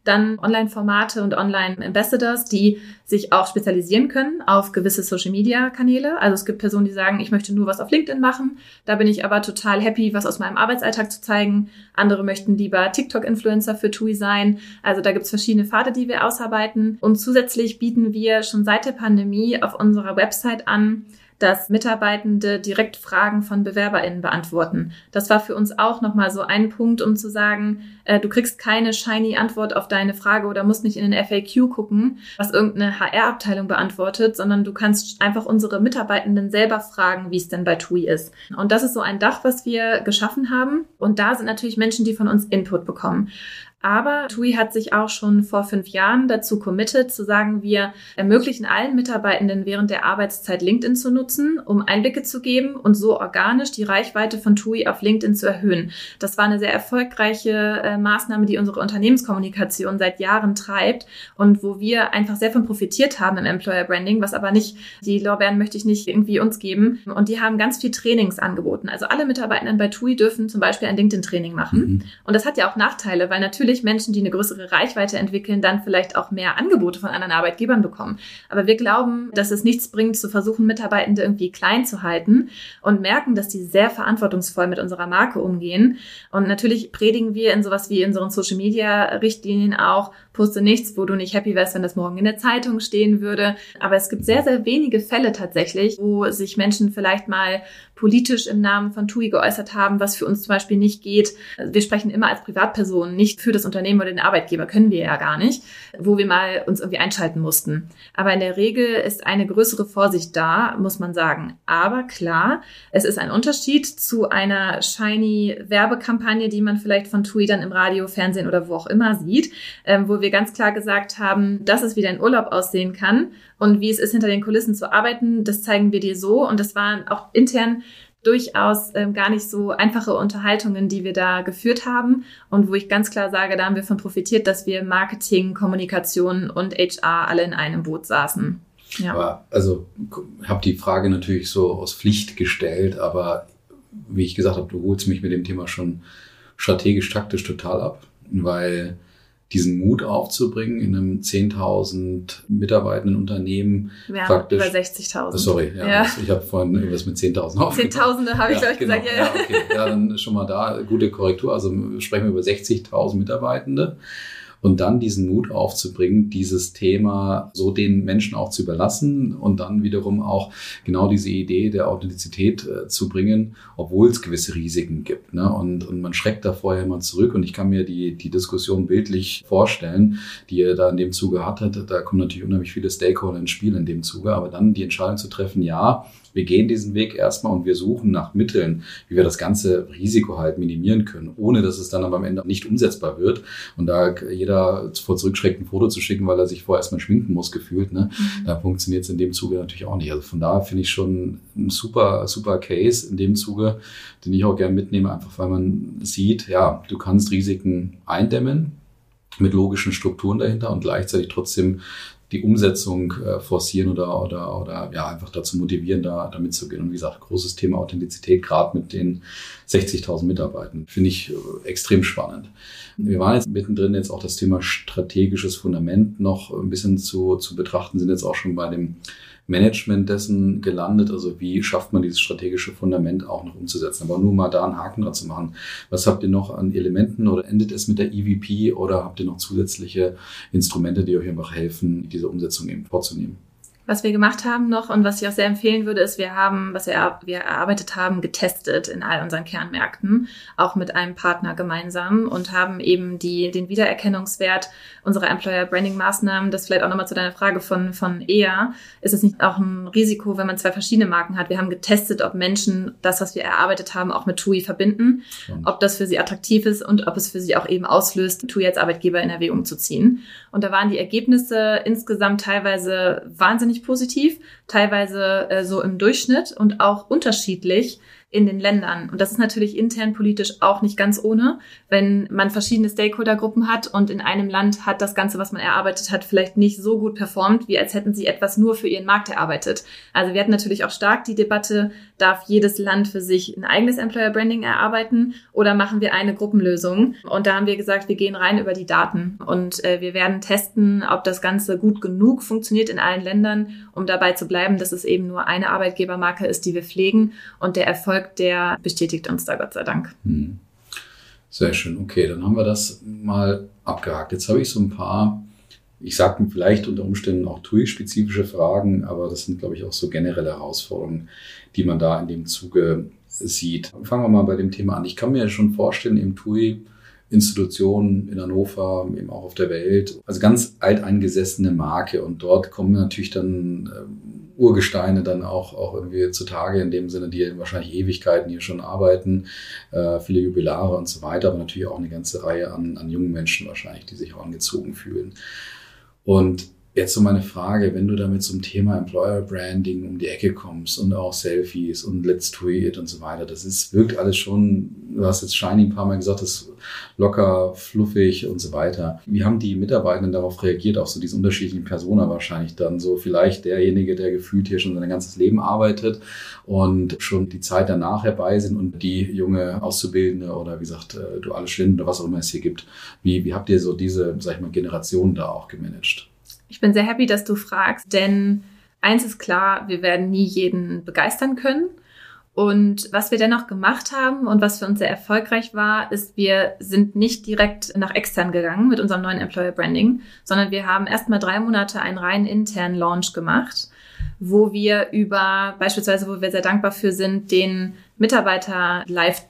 Dann Online-Formate und Online-Ambassadors, die sich auch spezialisieren können auf gewisse Social-Media-Kanäle. Also es gibt Personen, die sagen, ich möchte nur was auf LinkedIn machen. Da bin ich aber total happy, was aus meinem Arbeitsalltag zu zeigen. Andere möchten lieber TikTok-Influencer für TUI sein. Also da gibt es verschiedene Pfade, die wir ausarbeiten. Und zusätzlich bieten wir schon seit der Pandemie auf unserer Website an, dass Mitarbeitende direkt Fragen von BewerberInnen beantworten. Das war für uns auch nochmal so ein Punkt, um zu sagen, äh, du kriegst keine shiny Antwort auf deine Frage oder musst nicht in den FAQ gucken, was irgendeine HR-Abteilung beantwortet, sondern du kannst einfach unsere Mitarbeitenden selber fragen, wie es denn bei TUI ist. Und das ist so ein Dach, was wir geschaffen haben. Und da sind natürlich Menschen, die von uns Input bekommen. Aber TUI hat sich auch schon vor fünf Jahren dazu committed, zu sagen, wir ermöglichen allen Mitarbeitenden während der Arbeitszeit LinkedIn zu nutzen, um Einblicke zu geben und so organisch die Reichweite von TUI auf LinkedIn zu erhöhen. Das war eine sehr erfolgreiche äh, Maßnahme, die unsere Unternehmenskommunikation seit Jahren treibt und wo wir einfach sehr von profitiert haben im Employer Branding, was aber nicht, die Lorbeeren möchte ich nicht irgendwie uns geben. Und die haben ganz viel Trainings angeboten. Also alle Mitarbeitenden bei TUI dürfen zum Beispiel ein LinkedIn-Training machen. Mhm. Und das hat ja auch Nachteile, weil natürlich natürlich Menschen, die eine größere Reichweite entwickeln, dann vielleicht auch mehr Angebote von anderen Arbeitgebern bekommen. Aber wir glauben, dass es nichts bringt, zu versuchen, Mitarbeitende irgendwie klein zu halten und merken, dass die sehr verantwortungsvoll mit unserer Marke umgehen. Und natürlich predigen wir in sowas wie in unseren Social Media Richtlinien auch, poste nichts, wo du nicht happy wärst, wenn das morgen in der Zeitung stehen würde. Aber es gibt sehr, sehr wenige Fälle tatsächlich, wo sich Menschen vielleicht mal politisch im Namen von TUI geäußert haben, was für uns zum Beispiel nicht geht. Wir sprechen immer als Privatpersonen, nicht für das Unternehmen oder den Arbeitgeber, können wir ja gar nicht, wo wir mal uns irgendwie einschalten mussten. Aber in der Regel ist eine größere Vorsicht da, muss man sagen. Aber klar, es ist ein Unterschied zu einer shiny Werbekampagne, die man vielleicht von TUI dann im Radio, Fernsehen oder wo auch immer sieht, ähm, wo wir ganz klar gesagt haben, dass es wie dein Urlaub aussehen kann und wie es ist, hinter den Kulissen zu arbeiten, das zeigen wir dir so. Und das waren auch intern durchaus ähm, gar nicht so einfache Unterhaltungen, die wir da geführt haben und wo ich ganz klar sage, da haben wir von profitiert, dass wir Marketing, Kommunikation und HR alle in einem Boot saßen. Ja. Aber also habe die Frage natürlich so aus Pflicht gestellt, aber wie ich gesagt habe, du holst mich mit dem Thema schon strategisch taktisch total ab, weil diesen Mut aufzubringen in einem 10.000 mitarbeitenden Unternehmen. Wir praktisch, haben über 60.000. Sorry, ja, ja. ich habe vorhin irgendwas mit 10.000 aufgebracht. Zehntausende habe ich ja, gleich genau. gesagt. Ja, ja. ja, okay. ja, dann schon mal da gute Korrektur. Also sprechen wir über 60.000 Mitarbeitende und dann diesen Mut aufzubringen, dieses Thema so den Menschen auch zu überlassen und dann wiederum auch genau diese Idee der Authentizität äh, zu bringen, obwohl es gewisse Risiken gibt. Ne? Und, und man schreckt da vorher mal zurück und ich kann mir die, die Diskussion bildlich vorstellen, die ihr da in dem Zuge hattet. Da kommen natürlich unheimlich viele Stakeholder ins Spiel in dem Zuge, aber dann die Entscheidung zu treffen, ja, wir gehen diesen Weg erstmal und wir suchen nach Mitteln, wie wir das ganze Risiko halt minimieren können, ohne dass es dann aber am Ende nicht umsetzbar wird. Und da jeder vor zurückschreckt, ein Foto zu schicken, weil er sich vorher erstmal schminken muss, gefühlt, ne? Mhm. da funktioniert es in dem Zuge natürlich auch nicht. Also von daher finde ich schon ein super, super Case in dem Zuge, den ich auch gerne mitnehme, einfach weil man sieht, ja, du kannst Risiken eindämmen, mit logischen Strukturen dahinter und gleichzeitig trotzdem die Umsetzung äh, forcieren oder, oder, oder ja, einfach dazu motivieren, da, da mitzugehen. Und wie gesagt, großes Thema Authentizität, gerade mit den 60.000 Mitarbeitern, finde ich äh, extrem spannend. Wir waren jetzt mittendrin, jetzt auch das Thema strategisches Fundament noch ein bisschen zu, zu betrachten, sind jetzt auch schon bei dem Management dessen gelandet? Also wie schafft man dieses strategische Fundament auch noch umzusetzen? Aber nur mal da einen Haken dran zu machen. Was habt ihr noch an Elementen oder endet es mit der EVP oder habt ihr noch zusätzliche Instrumente, die euch einfach helfen, diese Umsetzung eben vorzunehmen? Was wir gemacht haben noch und was ich auch sehr empfehlen würde, ist, wir haben, was wir, wir erarbeitet haben, getestet in all unseren Kernmärkten, auch mit einem Partner gemeinsam und haben eben die, den Wiedererkennungswert unserer Employer Branding Maßnahmen, das vielleicht auch nochmal zu deiner Frage von, von EA, ist es nicht auch ein Risiko, wenn man zwei verschiedene Marken hat? Wir haben getestet, ob Menschen das, was wir erarbeitet haben, auch mit TUI verbinden, und. ob das für sie attraktiv ist und ob es für sie auch eben auslöst, TUI als Arbeitgeber in Erwägung zu ziehen. Und da waren die Ergebnisse insgesamt teilweise wahnsinnig positiv, teilweise äh, so im Durchschnitt und auch unterschiedlich in den Ländern. Und das ist natürlich intern politisch auch nicht ganz ohne, wenn man verschiedene Stakeholdergruppen hat und in einem Land hat das Ganze, was man erarbeitet hat, vielleicht nicht so gut performt, wie als hätten sie etwas nur für ihren Markt erarbeitet. Also wir hatten natürlich auch stark die Debatte, darf jedes Land für sich ein eigenes Employer Branding erarbeiten oder machen wir eine Gruppenlösung? Und da haben wir gesagt, wir gehen rein über die Daten und äh, wir werden testen, ob das Ganze gut genug funktioniert in allen Ländern, um dabei zu bleiben, dass es eben nur eine Arbeitgebermarke ist, die wir pflegen und der Erfolg der bestätigt uns da Gott sei Dank. Hm. Sehr schön. Okay, dann haben wir das mal abgehakt. Jetzt habe ich so ein paar, ich sage vielleicht unter Umständen auch TUI-spezifische Fragen, aber das sind, glaube ich, auch so generelle Herausforderungen, die man da in dem Zuge sieht. Fangen wir mal bei dem Thema an. Ich kann mir schon vorstellen, im TUI Institutionen in Hannover, eben auch auf der Welt. Also ganz alteingesessene Marke. Und dort kommen natürlich dann ähm, Urgesteine dann auch, auch irgendwie zutage, in dem Sinne, die wahrscheinlich Ewigkeiten hier schon arbeiten, äh, viele Jubilare und so weiter, aber natürlich auch eine ganze Reihe an, an jungen Menschen wahrscheinlich, die sich auch angezogen fühlen. Und Jetzt so meine Frage, wenn du damit zum Thema Employer Branding um die Ecke kommst und auch Selfies und Let's Tweet und so weiter, das ist, wirkt alles schon, du hast jetzt Shiny ein paar Mal gesagt, das ist locker, fluffig und so weiter. Wie haben die Mitarbeitenden darauf reagiert, auch so diese unterschiedlichen Persona wahrscheinlich dann so vielleicht derjenige, der gefühlt hier schon sein ganzes Leben arbeitet und schon die Zeit danach herbei sind und die junge Auszubildende oder wie gesagt, äh, duale Studenten oder was auch immer es hier gibt. Wie, wie habt ihr so diese, sag ich mal, Generation da auch gemanagt? Ich bin sehr happy, dass du fragst, denn eins ist klar, wir werden nie jeden begeistern können. Und was wir dennoch gemacht haben und was für uns sehr erfolgreich war, ist, wir sind nicht direkt nach extern gegangen mit unserem neuen Employer Branding, sondern wir haben erstmal drei Monate einen rein internen Launch gemacht, wo wir über, beispielsweise, wo wir sehr dankbar für sind, den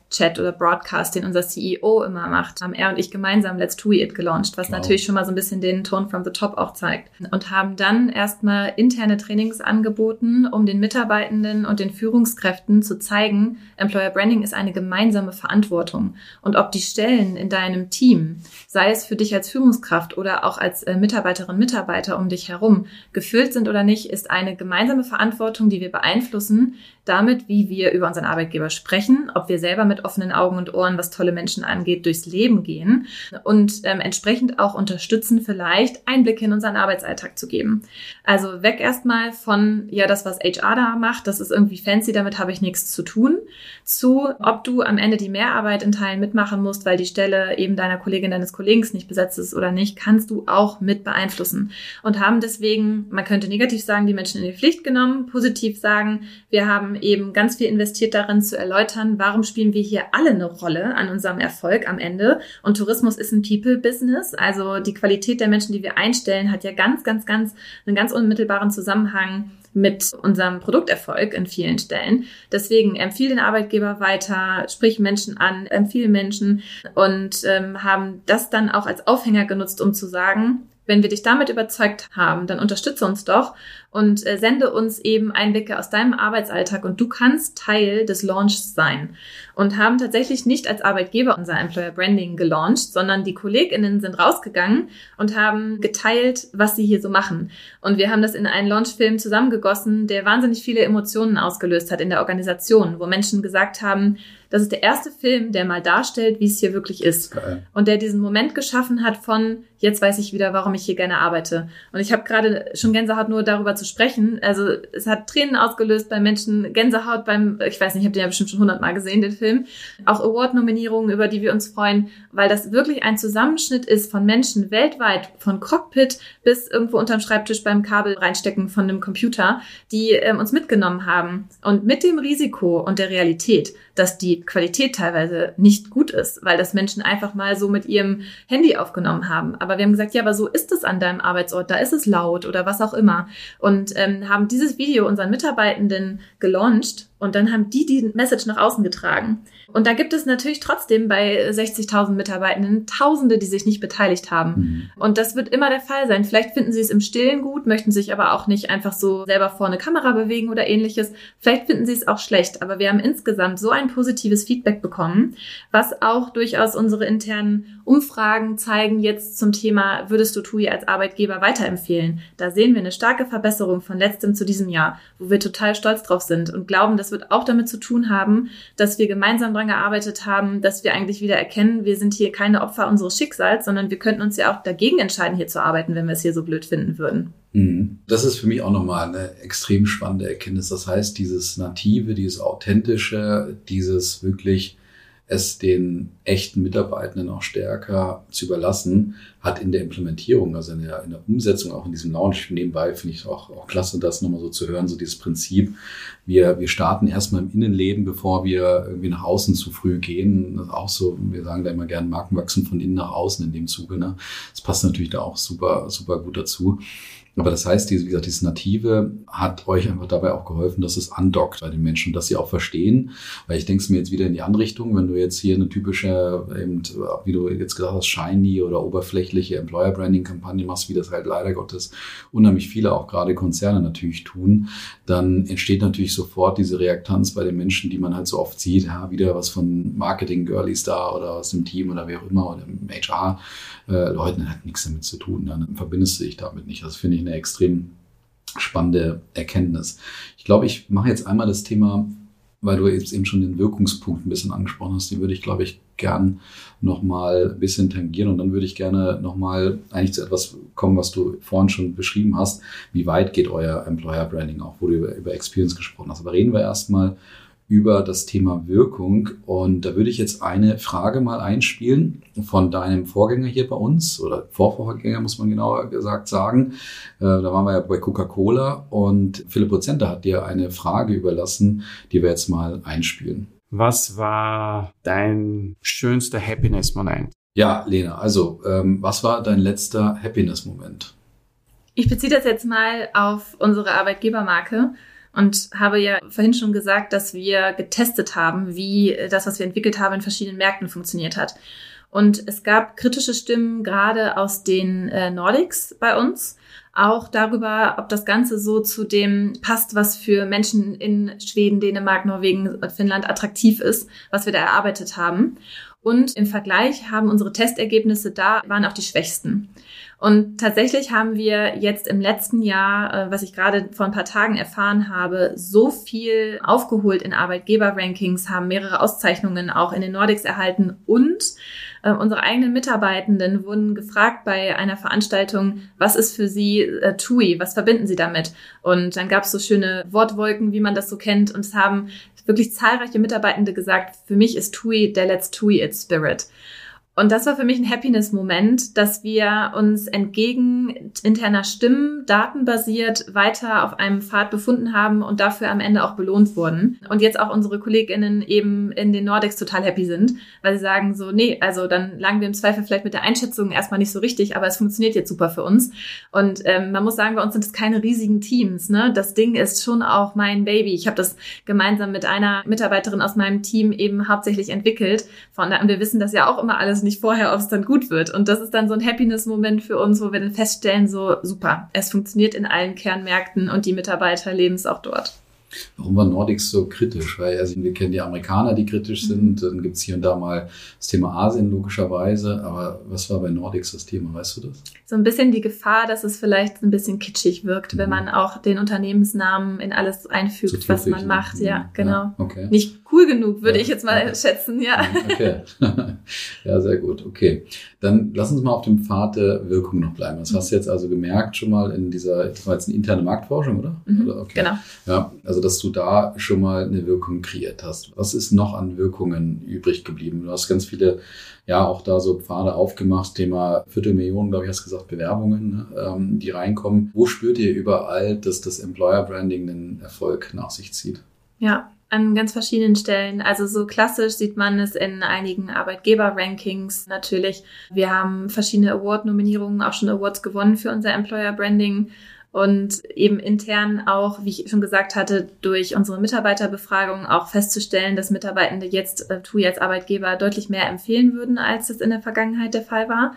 Mitarbeiter-Live-Chat oder Broadcast, den unser CEO immer macht, haben er und ich gemeinsam Let's Do It gelauncht, was wow. natürlich schon mal so ein bisschen den Ton from the top auch zeigt. Und haben dann erstmal interne Trainings angeboten, um den Mitarbeitenden und den Führungskräften zu zeigen, Employer Branding ist eine gemeinsame Verantwortung. Und ob die Stellen in deinem Team, sei es für dich als Führungskraft oder auch als äh, Mitarbeiterin, Mitarbeiter um dich herum, gefüllt sind oder nicht, ist eine gemeinsame Verantwortung, die wir beeinflussen, damit, wie wir über unseren Arbeitgeber sprechen, ob wir selber mit offenen Augen und Ohren, was tolle Menschen angeht, durchs Leben gehen und ähm, entsprechend auch unterstützen, vielleicht Einblicke in unseren Arbeitsalltag zu geben. Also weg erstmal von, ja, das, was HR da macht, das ist irgendwie fancy, damit habe ich nichts zu tun, zu, ob du am Ende die Mehrarbeit in Teilen mitmachen musst, weil die Stelle eben deiner Kollegin, deines Kollegen nicht besetzt ist oder nicht, kannst du auch mit beeinflussen und haben deswegen, man könnte negativ sagen, die Menschen in die Pflicht genommen, positiv sagen, wir haben eben ganz viel investiert darin zu erläutern, warum spielen wir hier alle eine Rolle an unserem Erfolg am Ende. Und Tourismus ist ein People-Business. Also die Qualität der Menschen, die wir einstellen, hat ja ganz, ganz, ganz einen ganz unmittelbaren Zusammenhang mit unserem Produkterfolg in vielen Stellen. Deswegen empfehle den Arbeitgeber weiter, sprich Menschen an, empfehle Menschen und ähm, haben das dann auch als Aufhänger genutzt, um zu sagen, wenn wir dich damit überzeugt haben, dann unterstütze uns doch und äh, sende uns eben Einblicke aus deinem Arbeitsalltag und du kannst Teil des Launches sein. Und haben tatsächlich nicht als Arbeitgeber unser Employer Branding gelauncht, sondern die KollegInnen sind rausgegangen und haben geteilt, was sie hier so machen. Und wir haben das in einen Launchfilm zusammengegossen, der wahnsinnig viele Emotionen ausgelöst hat in der Organisation, wo Menschen gesagt haben, das ist der erste Film, der mal darstellt, wie es hier wirklich ist. Geil. Und der diesen Moment geschaffen hat von, jetzt weiß ich wieder, warum ich hier gerne arbeite. Und ich habe gerade schon Gänsehaut nur darüber zu sprechen. Also es hat Tränen ausgelöst bei Menschen, Gänsehaut beim, ich weiß nicht, ich habe den ja bestimmt schon hundertmal gesehen, den Film. Auch Award-Nominierungen, über die wir uns freuen, weil das wirklich ein Zusammenschnitt ist von Menschen weltweit, von Cockpit bis irgendwo unterm Schreibtisch beim Kabel reinstecken von einem Computer, die ähm, uns mitgenommen haben. Und mit dem Risiko und der Realität, dass die Qualität teilweise nicht gut ist, weil das Menschen einfach mal so mit ihrem Handy aufgenommen haben. Aber wir haben gesagt, ja, aber so ist es an deinem Arbeitsort, da ist es laut oder was auch immer. Und ähm, haben dieses Video unseren Mitarbeitenden gelauncht und dann haben die die Message nach außen getragen. Und da gibt es natürlich trotzdem bei 60.000 Mitarbeitenden Tausende, die sich nicht beteiligt haben. Mhm. Und das wird immer der Fall sein. Vielleicht finden sie es im Stillen gut, möchten sich aber auch nicht einfach so selber vor eine Kamera bewegen oder ähnliches. Vielleicht finden sie es auch schlecht. Aber wir haben insgesamt so ein positives Feedback bekommen, was auch durchaus unsere internen Umfragen zeigen jetzt zum Thema, würdest du TUI als Arbeitgeber weiterempfehlen? Da sehen wir eine starke Verbesserung von letztem zu diesem Jahr, wo wir total stolz drauf sind und glauben, das wird auch damit zu tun haben, dass wir gemeinsam dran gearbeitet haben, dass wir eigentlich wieder erkennen, wir sind hier keine Opfer unseres Schicksals, sondern wir könnten uns ja auch dagegen entscheiden, hier zu arbeiten, wenn wir es hier so blöd finden würden. Mhm. Das ist für mich auch nochmal eine extrem spannende Erkenntnis. Das heißt, dieses Native, dieses Authentische, dieses wirklich es den echten Mitarbeitenden auch stärker zu überlassen, hat in der Implementierung, also in der, in der Umsetzung, auch in diesem Launch nebenbei, finde ich auch, auch klasse, das nochmal so zu hören, so dieses Prinzip, wir, wir starten erstmal im Innenleben, bevor wir irgendwie nach außen zu früh gehen. Das ist auch so, wir sagen da immer gerne, Marken wachsen von innen nach außen in dem Zuge. Ne? Das passt natürlich da auch super, super gut dazu. Aber das heißt, diese, wie gesagt, dieses Native hat euch einfach dabei auch geholfen, dass es andockt bei den Menschen, dass sie auch verstehen. Weil ich denke es mir jetzt wieder in die andere Richtung, wenn du jetzt hier eine typische, eben, wie du jetzt gesagt hast, shiny oder oberflächliche Employer Branding Kampagne machst, wie das halt leider Gottes unheimlich viele, auch gerade Konzerne natürlich tun, dann entsteht natürlich sofort diese Reaktanz bei den Menschen, die man halt so oft sieht, ja, wieder was von Marketing Girlies da oder aus dem Team oder wer auch immer oder im HR äh, Leuten hat nichts damit zu tun. Dann verbindest du dich damit nicht. Das finde ich eine extrem spannende Erkenntnis. Ich glaube, ich mache jetzt einmal das Thema, weil du jetzt eben schon den Wirkungspunkt ein bisschen angesprochen hast, den würde ich, glaube ich, gern nochmal ein bisschen tangieren und dann würde ich gerne nochmal eigentlich zu etwas kommen, was du vorhin schon beschrieben hast. Wie weit geht euer Employer Branding auch, wo du über, über Experience gesprochen hast. Aber reden wir erstmal über das Thema Wirkung. Und da würde ich jetzt eine Frage mal einspielen von deinem Vorgänger hier bei uns oder Vorvorgänger muss man genauer gesagt sagen. Äh, da waren wir ja bei Coca-Cola und Philipp Prozenter hat dir eine Frage überlassen, die wir jetzt mal einspielen. Was war dein schönster Happiness-Moment? Ja, Lena, also ähm, was war dein letzter Happiness-Moment? Ich beziehe das jetzt mal auf unsere Arbeitgebermarke und habe ja vorhin schon gesagt, dass wir getestet haben, wie das, was wir entwickelt haben, in verschiedenen Märkten funktioniert hat. Und es gab kritische Stimmen gerade aus den äh, Nordics bei uns, auch darüber, ob das Ganze so zu dem passt, was für Menschen in Schweden, Dänemark, Norwegen, Finnland attraktiv ist, was wir da erarbeitet haben. Und im Vergleich haben unsere Testergebnisse da, waren auch die schwächsten. Und tatsächlich haben wir jetzt im letzten Jahr, äh, was ich gerade vor ein paar Tagen erfahren habe, so viel aufgeholt in Arbeitgeber-Rankings, haben mehrere Auszeichnungen auch in den Nordics erhalten und äh, unsere eigenen Mitarbeitenden wurden gefragt bei einer Veranstaltung, was ist für sie äh, TUI, was verbinden sie damit? Und dann gab es so schöne Wortwolken, wie man das so kennt, und es haben wirklich zahlreiche Mitarbeitende gesagt, für mich ist TUI der Let's TUI It Spirit. Und das war für mich ein Happiness-Moment, dass wir uns entgegen interner Stimmen datenbasiert weiter auf einem Pfad befunden haben und dafür am Ende auch belohnt wurden. Und jetzt auch unsere KollegInnen eben in den Nordics total happy sind, weil sie sagen so, nee, also dann lagen wir im Zweifel vielleicht mit der Einschätzung erstmal nicht so richtig, aber es funktioniert jetzt super für uns. Und ähm, man muss sagen, bei uns sind es keine riesigen Teams. Ne? Das Ding ist schon auch mein Baby. Ich habe das gemeinsam mit einer Mitarbeiterin aus meinem Team eben hauptsächlich entwickelt. Von, und wir wissen das ja auch immer alles nicht nicht vorher, ob es dann gut wird. Und das ist dann so ein Happiness-Moment für uns, wo wir dann feststellen, so super, es funktioniert in allen Kernmärkten und die Mitarbeiter leben es auch dort. Warum war Nordics so kritisch? Weil also wir kennen die Amerikaner, die kritisch sind. Mhm. Dann gibt's hier und da mal das Thema Asien logischerweise. Aber was war bei Nordics das Thema? Weißt du das? So ein bisschen die Gefahr, dass es vielleicht ein bisschen kitschig wirkt, mhm. wenn man auch den Unternehmensnamen in alles einfügt, was man macht. Ja, mhm. genau. Ja, okay. Nicht cool genug, würde ja. ich jetzt mal ja. schätzen. Ja. Mhm, okay. ja, sehr gut. Okay. Dann lass uns mal auf dem Pfad der Wirkung noch bleiben. Das hast du jetzt also gemerkt schon mal in dieser, das war jetzt eine interne Marktforschung, oder? Mhm. oder? Okay. Genau. Ja, also, dass du da schon mal eine Wirkung kreiert hast. Was ist noch an Wirkungen übrig geblieben? Du hast ganz viele, ja, auch da so Pfade aufgemacht. Thema Viertelmillionen, glaube ich, hast gesagt, Bewerbungen, ne, ähm, die reinkommen. Wo spürt ihr überall, dass das Employer Branding einen Erfolg nach sich zieht? Ja, an ganz verschiedenen Stellen. Also so klassisch sieht man es in einigen Arbeitgeber-Rankings natürlich. Wir haben verschiedene Award-Nominierungen, auch schon Awards gewonnen für unser Employer Branding und eben intern auch, wie ich schon gesagt hatte, durch unsere Mitarbeiterbefragung auch festzustellen, dass Mitarbeitende jetzt äh, TUI als Arbeitgeber deutlich mehr empfehlen würden, als es in der Vergangenheit der Fall war.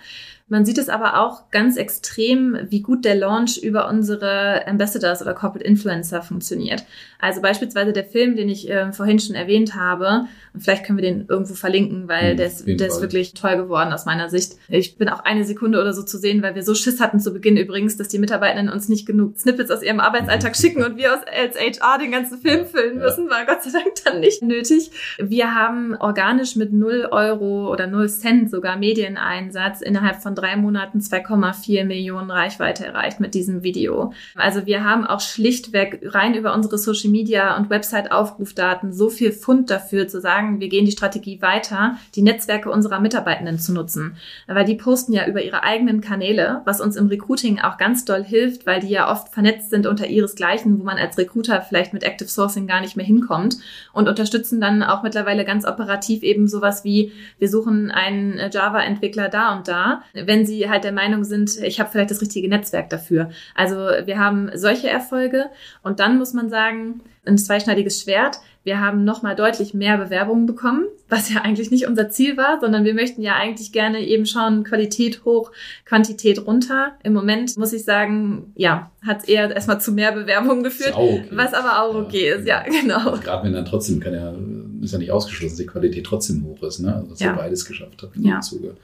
Man sieht es aber auch ganz extrem, wie gut der Launch über unsere Ambassadors oder Corporate Influencer funktioniert. Also beispielsweise der Film, den ich äh, vorhin schon erwähnt habe, und vielleicht können wir den irgendwo verlinken, weil mhm, der, ist, der ist wirklich toll geworden aus meiner Sicht. Ich bin auch eine Sekunde oder so zu sehen, weil wir so Schiss hatten zu Beginn übrigens, dass die Mitarbeitenden uns nicht genug Snippets aus ihrem Arbeitsalltag schicken und wir aus, als HR den ganzen Film füllen müssen, war Gott sei Dank dann nicht nötig. Wir haben organisch mit 0 Euro oder 0 Cent sogar Medieneinsatz innerhalb von drei Monaten 2,4 Millionen Reichweite erreicht mit diesem Video. Also wir haben auch schlichtweg rein über unsere Social Media und Website-Aufrufdaten so viel Fund dafür zu sagen, wir gehen die Strategie weiter, die Netzwerke unserer Mitarbeitenden zu nutzen. Weil die posten ja über ihre eigenen Kanäle, was uns im Recruiting auch ganz doll hilft, weil die ja oft vernetzt sind unter ihresgleichen, wo man als Recruiter vielleicht mit Active Sourcing gar nicht mehr hinkommt und unterstützen dann auch mittlerweile ganz operativ eben sowas wie, wir suchen einen Java-Entwickler da und da, wenn sie halt der Meinung sind, ich habe vielleicht das richtige Netzwerk dafür. Also wir haben solche Erfolge und dann muss man sagen, ein zweischneidiges Schwert. Wir haben nochmal deutlich mehr Bewerbungen bekommen, was ja eigentlich nicht unser Ziel war, sondern wir möchten ja eigentlich gerne eben schauen, Qualität hoch, Quantität runter. Im Moment muss ich sagen, ja, hat es eher erstmal zu mehr Bewerbungen geführt, okay. was aber auch okay ja, ist, ja, genau. Gerade wenn dann trotzdem kann ja, ist ja nicht ausgeschlossen, dass die Qualität trotzdem hoch ist, ne? Also, dass ja. ihr beides geschafft habt in ja. dem Zuge.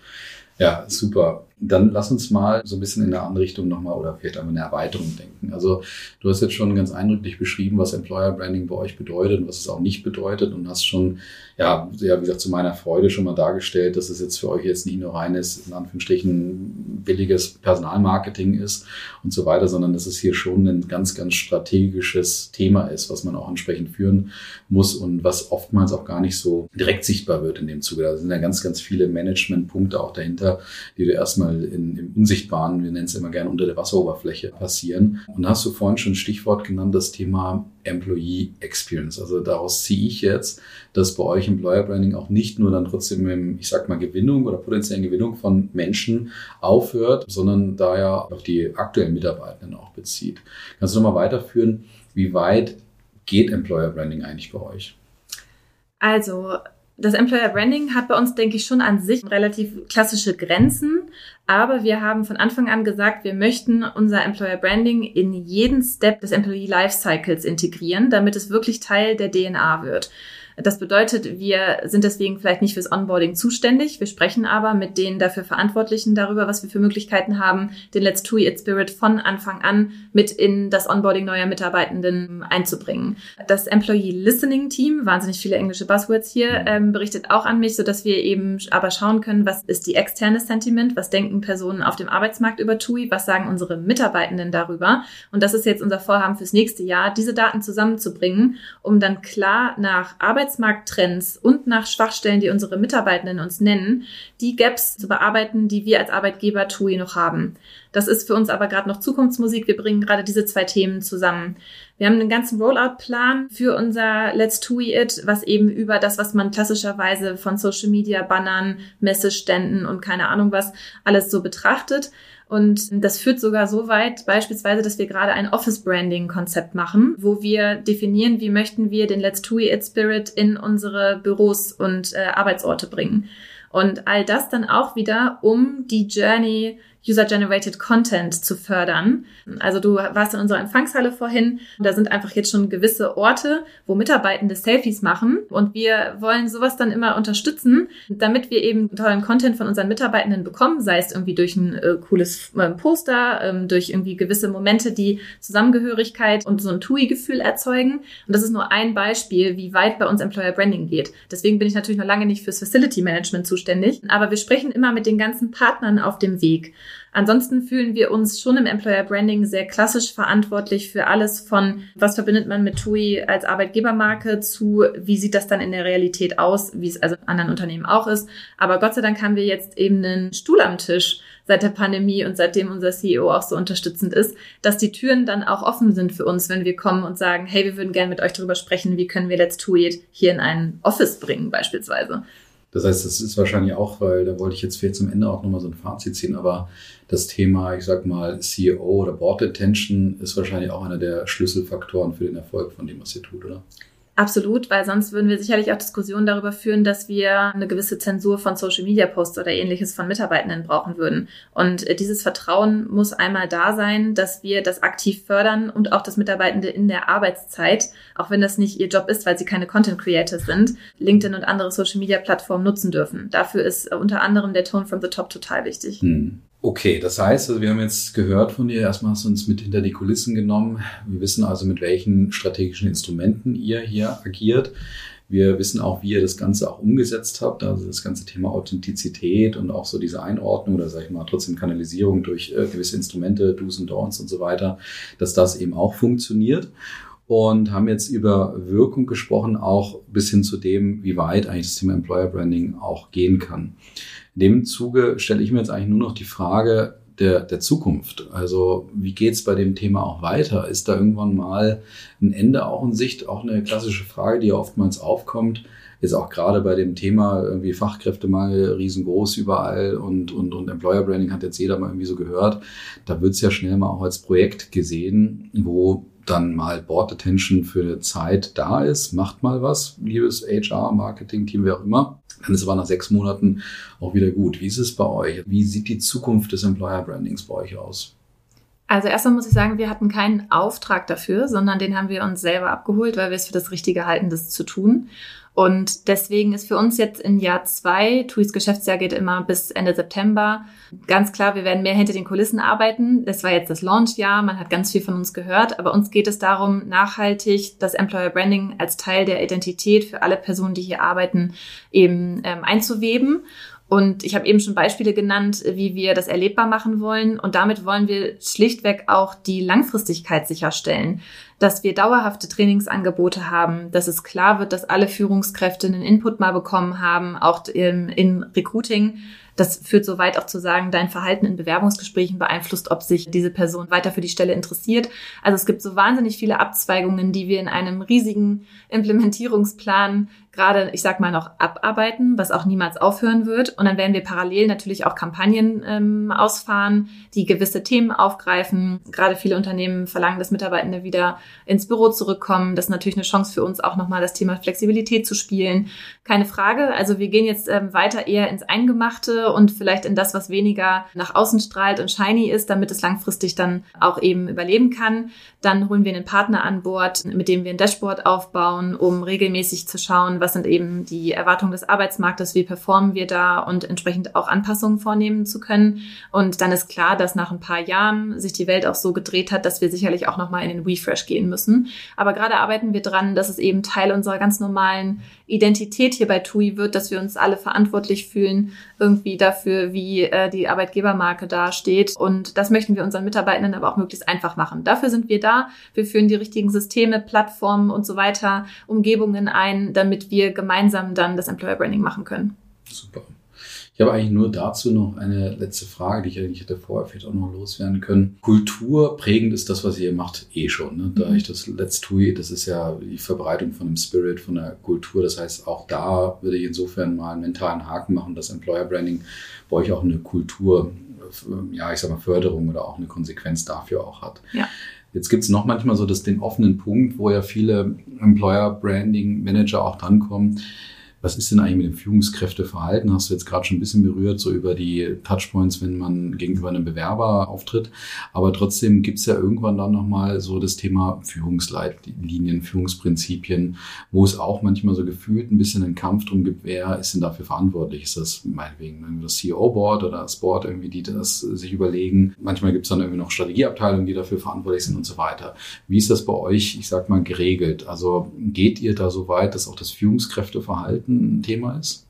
Ja, super. Dann lass uns mal so ein bisschen in eine andere Richtung nochmal oder vielleicht einmal eine Erweiterung denken. Also du hast jetzt schon ganz eindrücklich beschrieben, was Employer Branding bei euch bedeutet und was es auch nicht bedeutet und hast schon, ja, ja, wie gesagt, zu meiner Freude schon mal dargestellt, dass es jetzt für euch jetzt nicht nur reines, in Anführungsstrichen, billiges Personalmarketing ist und so weiter, sondern dass es hier schon ein ganz, ganz strategisches Thema ist, was man auch entsprechend führen muss und was oftmals auch gar nicht so direkt sichtbar wird in dem Zuge. Da sind ja ganz, ganz viele Managementpunkte auch dahinter, die du erstmal in, im Unsichtbaren, wir nennen es immer gerne unter der Wasseroberfläche, passieren. Und da hast du vorhin schon ein Stichwort genannt, das Thema Employee Experience. Also daraus ziehe ich jetzt, dass bei euch Employer Branding auch nicht nur dann trotzdem im, ich sag mal, Gewinnung oder potenziellen Gewinnung von Menschen aufhört, sondern da ja auf die aktuellen Mitarbeitenden auch bezieht. Kannst du nochmal weiterführen, wie weit geht Employer Branding eigentlich bei euch? Also das Employer Branding hat bei uns, denke ich, schon an sich relativ klassische Grenzen. Aber wir haben von Anfang an gesagt, wir möchten unser Employer Branding in jeden Step des Employee Lifecycles integrieren, damit es wirklich Teil der DNA wird. Das bedeutet, wir sind deswegen vielleicht nicht fürs Onboarding zuständig. Wir sprechen aber mit den dafür Verantwortlichen darüber, was wir für Möglichkeiten haben, den Let's Do It Spirit von Anfang an mit in das Onboarding neuer Mitarbeitenden einzubringen. Das Employee Listening Team, wahnsinnig viele englische Buzzwords hier, ähm, berichtet auch an mich, so dass wir eben aber schauen können, was ist die externe Sentiment, was denken Personen auf dem Arbeitsmarkt über TUI, was sagen unsere Mitarbeitenden darüber. Und das ist jetzt unser Vorhaben fürs nächste Jahr, diese Daten zusammenzubringen, um dann klar nach Arbeits Arbeitsmarkttrends und nach Schwachstellen, die unsere Mitarbeitenden uns nennen, die Gaps zu bearbeiten, die wir als Arbeitgeber TUI noch haben. Das ist für uns aber gerade noch Zukunftsmusik. Wir bringen gerade diese zwei Themen zusammen. Wir haben einen ganzen Rollout-Plan für unser Let's TUI It, was eben über das, was man klassischerweise von Social Media, Bannern, Messeständen und keine Ahnung was alles so betrachtet. Und das führt sogar so weit, beispielsweise, dass wir gerade ein Office-Branding-Konzept machen, wo wir definieren, wie möchten wir den Let's Do It Spirit in unsere Büros und äh, Arbeitsorte bringen. Und all das dann auch wieder, um die Journey User-Generated Content zu fördern. Also du warst in unserer Empfangshalle vorhin. Da sind einfach jetzt schon gewisse Orte, wo Mitarbeitende Selfies machen. Und wir wollen sowas dann immer unterstützen, damit wir eben tollen Content von unseren Mitarbeitenden bekommen, sei es irgendwie durch ein äh, cooles äh, Poster, ähm, durch irgendwie gewisse Momente, die Zusammengehörigkeit und so ein TUI-Gefühl erzeugen. Und das ist nur ein Beispiel, wie weit bei uns Employer Branding geht. Deswegen bin ich natürlich noch lange nicht fürs Facility Management zuständig. Aber wir sprechen immer mit den ganzen Partnern auf dem Weg. Ansonsten fühlen wir uns schon im Employer Branding sehr klassisch verantwortlich für alles von, was verbindet man mit TUI als Arbeitgebermarke zu, wie sieht das dann in der Realität aus, wie es also in anderen Unternehmen auch ist. Aber Gott sei Dank haben wir jetzt eben einen Stuhl am Tisch seit der Pandemie und seitdem unser CEO auch so unterstützend ist, dass die Türen dann auch offen sind für uns, wenn wir kommen und sagen, hey, wir würden gerne mit euch darüber sprechen, wie können wir Let's TUI hier in ein Office bringen beispielsweise. Das heißt, das ist wahrscheinlich auch, weil da wollte ich jetzt vielleicht zum Ende auch nochmal so ein Fazit ziehen, aber das Thema, ich sag mal, CEO oder Board Attention ist wahrscheinlich auch einer der Schlüsselfaktoren für den Erfolg von dem, was ihr tut, oder? Absolut, weil sonst würden wir sicherlich auch Diskussionen darüber führen, dass wir eine gewisse Zensur von Social Media Posts oder ähnliches von Mitarbeitenden brauchen würden. Und äh, dieses Vertrauen muss einmal da sein, dass wir das aktiv fördern und auch das Mitarbeitende in der Arbeitszeit, auch wenn das nicht ihr Job ist, weil sie keine Content Creators sind, LinkedIn und andere Social Media Plattformen nutzen dürfen. Dafür ist äh, unter anderem der Tone from the Top total wichtig. Hm. Okay, das heißt, also wir haben jetzt gehört von dir, erstmal hast du uns mit hinter die Kulissen genommen. Wir wissen also, mit welchen strategischen Instrumenten ihr hier agiert. Wir wissen auch, wie ihr das Ganze auch umgesetzt habt, also das ganze Thema Authentizität und auch so diese Einordnung oder sag ich mal trotzdem Kanalisierung durch äh, gewisse Instrumente, Do's und Don'ts und so weiter, dass das eben auch funktioniert und haben jetzt über Wirkung gesprochen, auch bis hin zu dem, wie weit eigentlich das Thema Employer Branding auch gehen kann. In dem Zuge stelle ich mir jetzt eigentlich nur noch die Frage der, der Zukunft. Also wie geht's bei dem Thema auch weiter? Ist da irgendwann mal ein Ende auch in Sicht? Auch eine klassische Frage, die ja oftmals aufkommt. Ist auch gerade bei dem Thema irgendwie Fachkräftemangel riesengroß überall und, und, und Employer Branding hat jetzt jeder mal irgendwie so gehört. Da wird's ja schnell mal auch als Projekt gesehen, wo dann mal Board Attention für eine Zeit da ist, macht mal was, liebes HR, Marketing, Team, wer auch immer. Dann ist aber nach sechs Monaten auch wieder gut. Wie ist es bei euch? Wie sieht die Zukunft des Employer Brandings bei euch aus? Also erstmal muss ich sagen, wir hatten keinen Auftrag dafür, sondern den haben wir uns selber abgeholt, weil wir es für das Richtige halten, das zu tun. Und deswegen ist für uns jetzt in Jahr zwei, TUIs Geschäftsjahr geht immer bis Ende September, ganz klar, wir werden mehr hinter den Kulissen arbeiten. Das war jetzt das Launchjahr, man hat ganz viel von uns gehört, aber uns geht es darum, nachhaltig das Employer Branding als Teil der Identität für alle Personen, die hier arbeiten, eben ähm, einzuweben. Und ich habe eben schon Beispiele genannt, wie wir das erlebbar machen wollen. Und damit wollen wir schlichtweg auch die Langfristigkeit sicherstellen, dass wir dauerhafte Trainingsangebote haben, dass es klar wird, dass alle Führungskräfte einen Input mal bekommen haben, auch in, in Recruiting, das führt so weit auch zu sagen, dein Verhalten in Bewerbungsgesprächen beeinflusst, ob sich diese Person weiter für die Stelle interessiert. Also es gibt so wahnsinnig viele Abzweigungen, die wir in einem riesigen Implementierungsplan gerade, ich sag mal, noch abarbeiten, was auch niemals aufhören wird. Und dann werden wir parallel natürlich auch Kampagnen ähm, ausfahren, die gewisse Themen aufgreifen. Gerade viele Unternehmen verlangen, dass Mitarbeitende wieder ins Büro zurückkommen. Das ist natürlich eine Chance für uns, auch nochmal das Thema Flexibilität zu spielen. Keine Frage. Also wir gehen jetzt ähm, weiter eher ins Eingemachte und vielleicht in das, was weniger nach außen strahlt und shiny ist, damit es langfristig dann auch eben überleben kann. Dann holen wir einen Partner an Bord, mit dem wir ein Dashboard aufbauen, um regelmäßig zu schauen, was sind eben die Erwartungen des Arbeitsmarktes, wie performen wir da und entsprechend auch Anpassungen vornehmen zu können. Und dann ist klar, dass nach ein paar Jahren sich die Welt auch so gedreht hat, dass wir sicherlich auch nochmal in den Refresh gehen müssen. Aber gerade arbeiten wir dran, dass es eben Teil unserer ganz normalen Identität hier bei TUI wird, dass wir uns alle verantwortlich fühlen, irgendwie dafür, wie äh, die Arbeitgebermarke dasteht. Und das möchten wir unseren Mitarbeitenden aber auch möglichst einfach machen. Dafür sind wir da. Wir führen die richtigen Systeme, Plattformen und so weiter, Umgebungen ein, damit wir gemeinsam dann das Employer Branding machen können. Super. Ich habe eigentlich nur dazu noch eine letzte Frage, die ich eigentlich hätte vorher vielleicht auch noch loswerden können. Kultur prägend ist das, was ihr macht, eh schon. Ne? Da mhm. ich das Let's Tui, das ist ja die Verbreitung von dem Spirit, von der Kultur. Das heißt, auch da würde ich insofern mal einen mentalen Haken machen, dass Employer Branding bei euch auch eine Kultur, ja, ich sag mal, Förderung oder auch eine Konsequenz dafür auch hat. Ja. Jetzt gibt es noch manchmal so das, den offenen Punkt, wo ja viele Employer Branding Manager auch drankommen was ist denn eigentlich mit dem Führungskräfteverhalten? Hast du jetzt gerade schon ein bisschen berührt, so über die Touchpoints, wenn man gegenüber einem Bewerber auftritt. Aber trotzdem gibt es ja irgendwann dann nochmal so das Thema Führungsleitlinien, Führungsprinzipien, wo es auch manchmal so gefühlt ein bisschen einen Kampf drum gibt, wer ist denn dafür verantwortlich? Ist das meinetwegen das CEO-Board oder das Board irgendwie, die das sich überlegen? Manchmal gibt es dann irgendwie noch Strategieabteilungen, die dafür verantwortlich sind und so weiter. Wie ist das bei euch, ich sag mal, geregelt? Also geht ihr da so weit, dass auch das Führungskräfteverhalten ein Thema ist?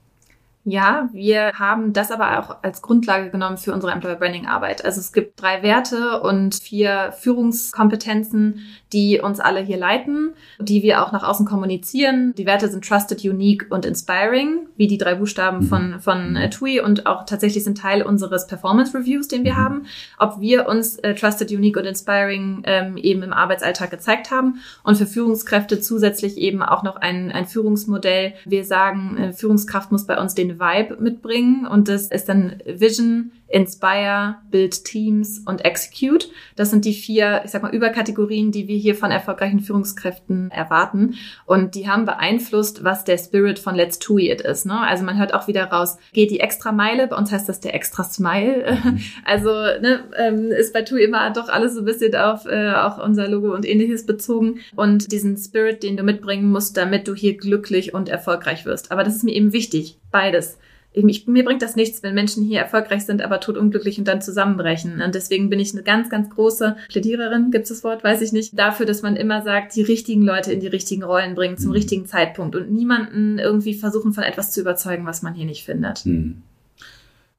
Ja, wir haben das aber auch als Grundlage genommen für unsere Employer Branding Arbeit. Also es gibt drei Werte und vier Führungskompetenzen, die uns alle hier leiten, die wir auch nach außen kommunizieren. Die Werte sind Trusted, Unique und Inspiring, wie die drei Buchstaben von, mhm. von äh, TUI und auch tatsächlich sind Teil unseres Performance Reviews, den wir mhm. haben, ob wir uns äh, Trusted, Unique und Inspiring ähm, eben im Arbeitsalltag gezeigt haben und für Führungskräfte zusätzlich eben auch noch ein, ein Führungsmodell. Wir sagen, äh, Führungskraft muss bei uns den Vibe mitbringen und das ist dann Vision, Inspire, Build Teams und Execute. Das sind die vier, ich sag mal, Überkategorien, die wir hier von erfolgreichen Führungskräften erwarten. Und die haben beeinflusst, was der Spirit von Let's TUI It ist. Ne? Also man hört auch wieder raus, geht die extra Meile. Bei uns heißt das der extra Smile. Mhm. Also ne, ähm, ist bei TUI immer doch alles so ein bisschen auf äh, auch unser Logo und ähnliches bezogen. Und diesen Spirit, den du mitbringen musst, damit du hier glücklich und erfolgreich wirst. Aber das ist mir eben wichtig, beides ich, mir bringt das nichts, wenn Menschen hier erfolgreich sind, aber totunglücklich und dann zusammenbrechen. Und deswegen bin ich eine ganz, ganz große Plädiererin, gibt es das Wort, weiß ich nicht, dafür, dass man immer sagt, die richtigen Leute in die richtigen Rollen bringen zum mhm. richtigen Zeitpunkt und niemanden irgendwie versuchen von etwas zu überzeugen, was man hier nicht findet. Mhm.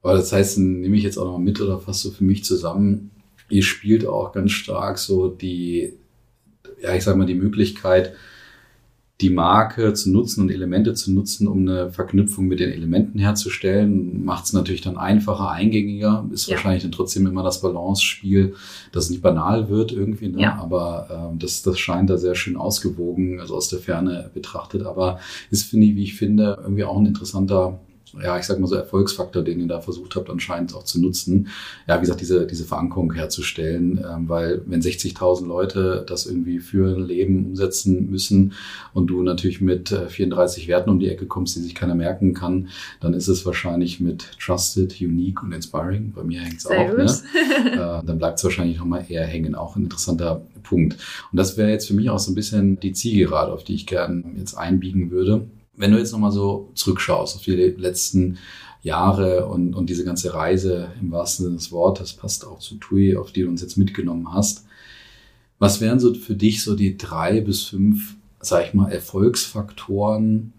Aber das heißt, nehme ich jetzt auch noch mit oder fast so für mich zusammen, ihr spielt auch ganz stark so die, ja, ich sag mal, die Möglichkeit, die Marke zu nutzen und Elemente zu nutzen, um eine Verknüpfung mit den Elementen herzustellen, macht es natürlich dann einfacher, eingängiger. Ist ja. wahrscheinlich dann trotzdem immer das Balance-Spiel, dass es nicht banal wird irgendwie, ne? Ja. aber ähm, das, das scheint da sehr schön ausgewogen, also aus der Ferne betrachtet. Aber ist, finde ich, wie ich finde, irgendwie auch ein interessanter ja, ich sag mal so Erfolgsfaktor, den ihr da versucht habt, anscheinend auch zu nutzen. Ja, wie gesagt, diese, diese Verankerung herzustellen, ähm, weil wenn 60.000 Leute das irgendwie für ein Leben umsetzen müssen und du natürlich mit äh, 34 Werten um die Ecke kommst, die sich keiner merken kann, dann ist es wahrscheinlich mit Trusted, Unique und Inspiring. Bei mir hängt es auch. Ne? äh, dann bleibt es wahrscheinlich nochmal eher hängen. Auch ein interessanter Punkt. Und das wäre jetzt für mich auch so ein bisschen die Zielgerade, auf die ich gern jetzt einbiegen würde wenn du jetzt nochmal so zurückschaust auf die letzten Jahre und, und diese ganze Reise im wahrsten Sinne des Wortes, passt auch zu TUI, auf die du uns jetzt mitgenommen hast. Was wären so für dich so die drei bis fünf, sag ich mal, Erfolgsfaktoren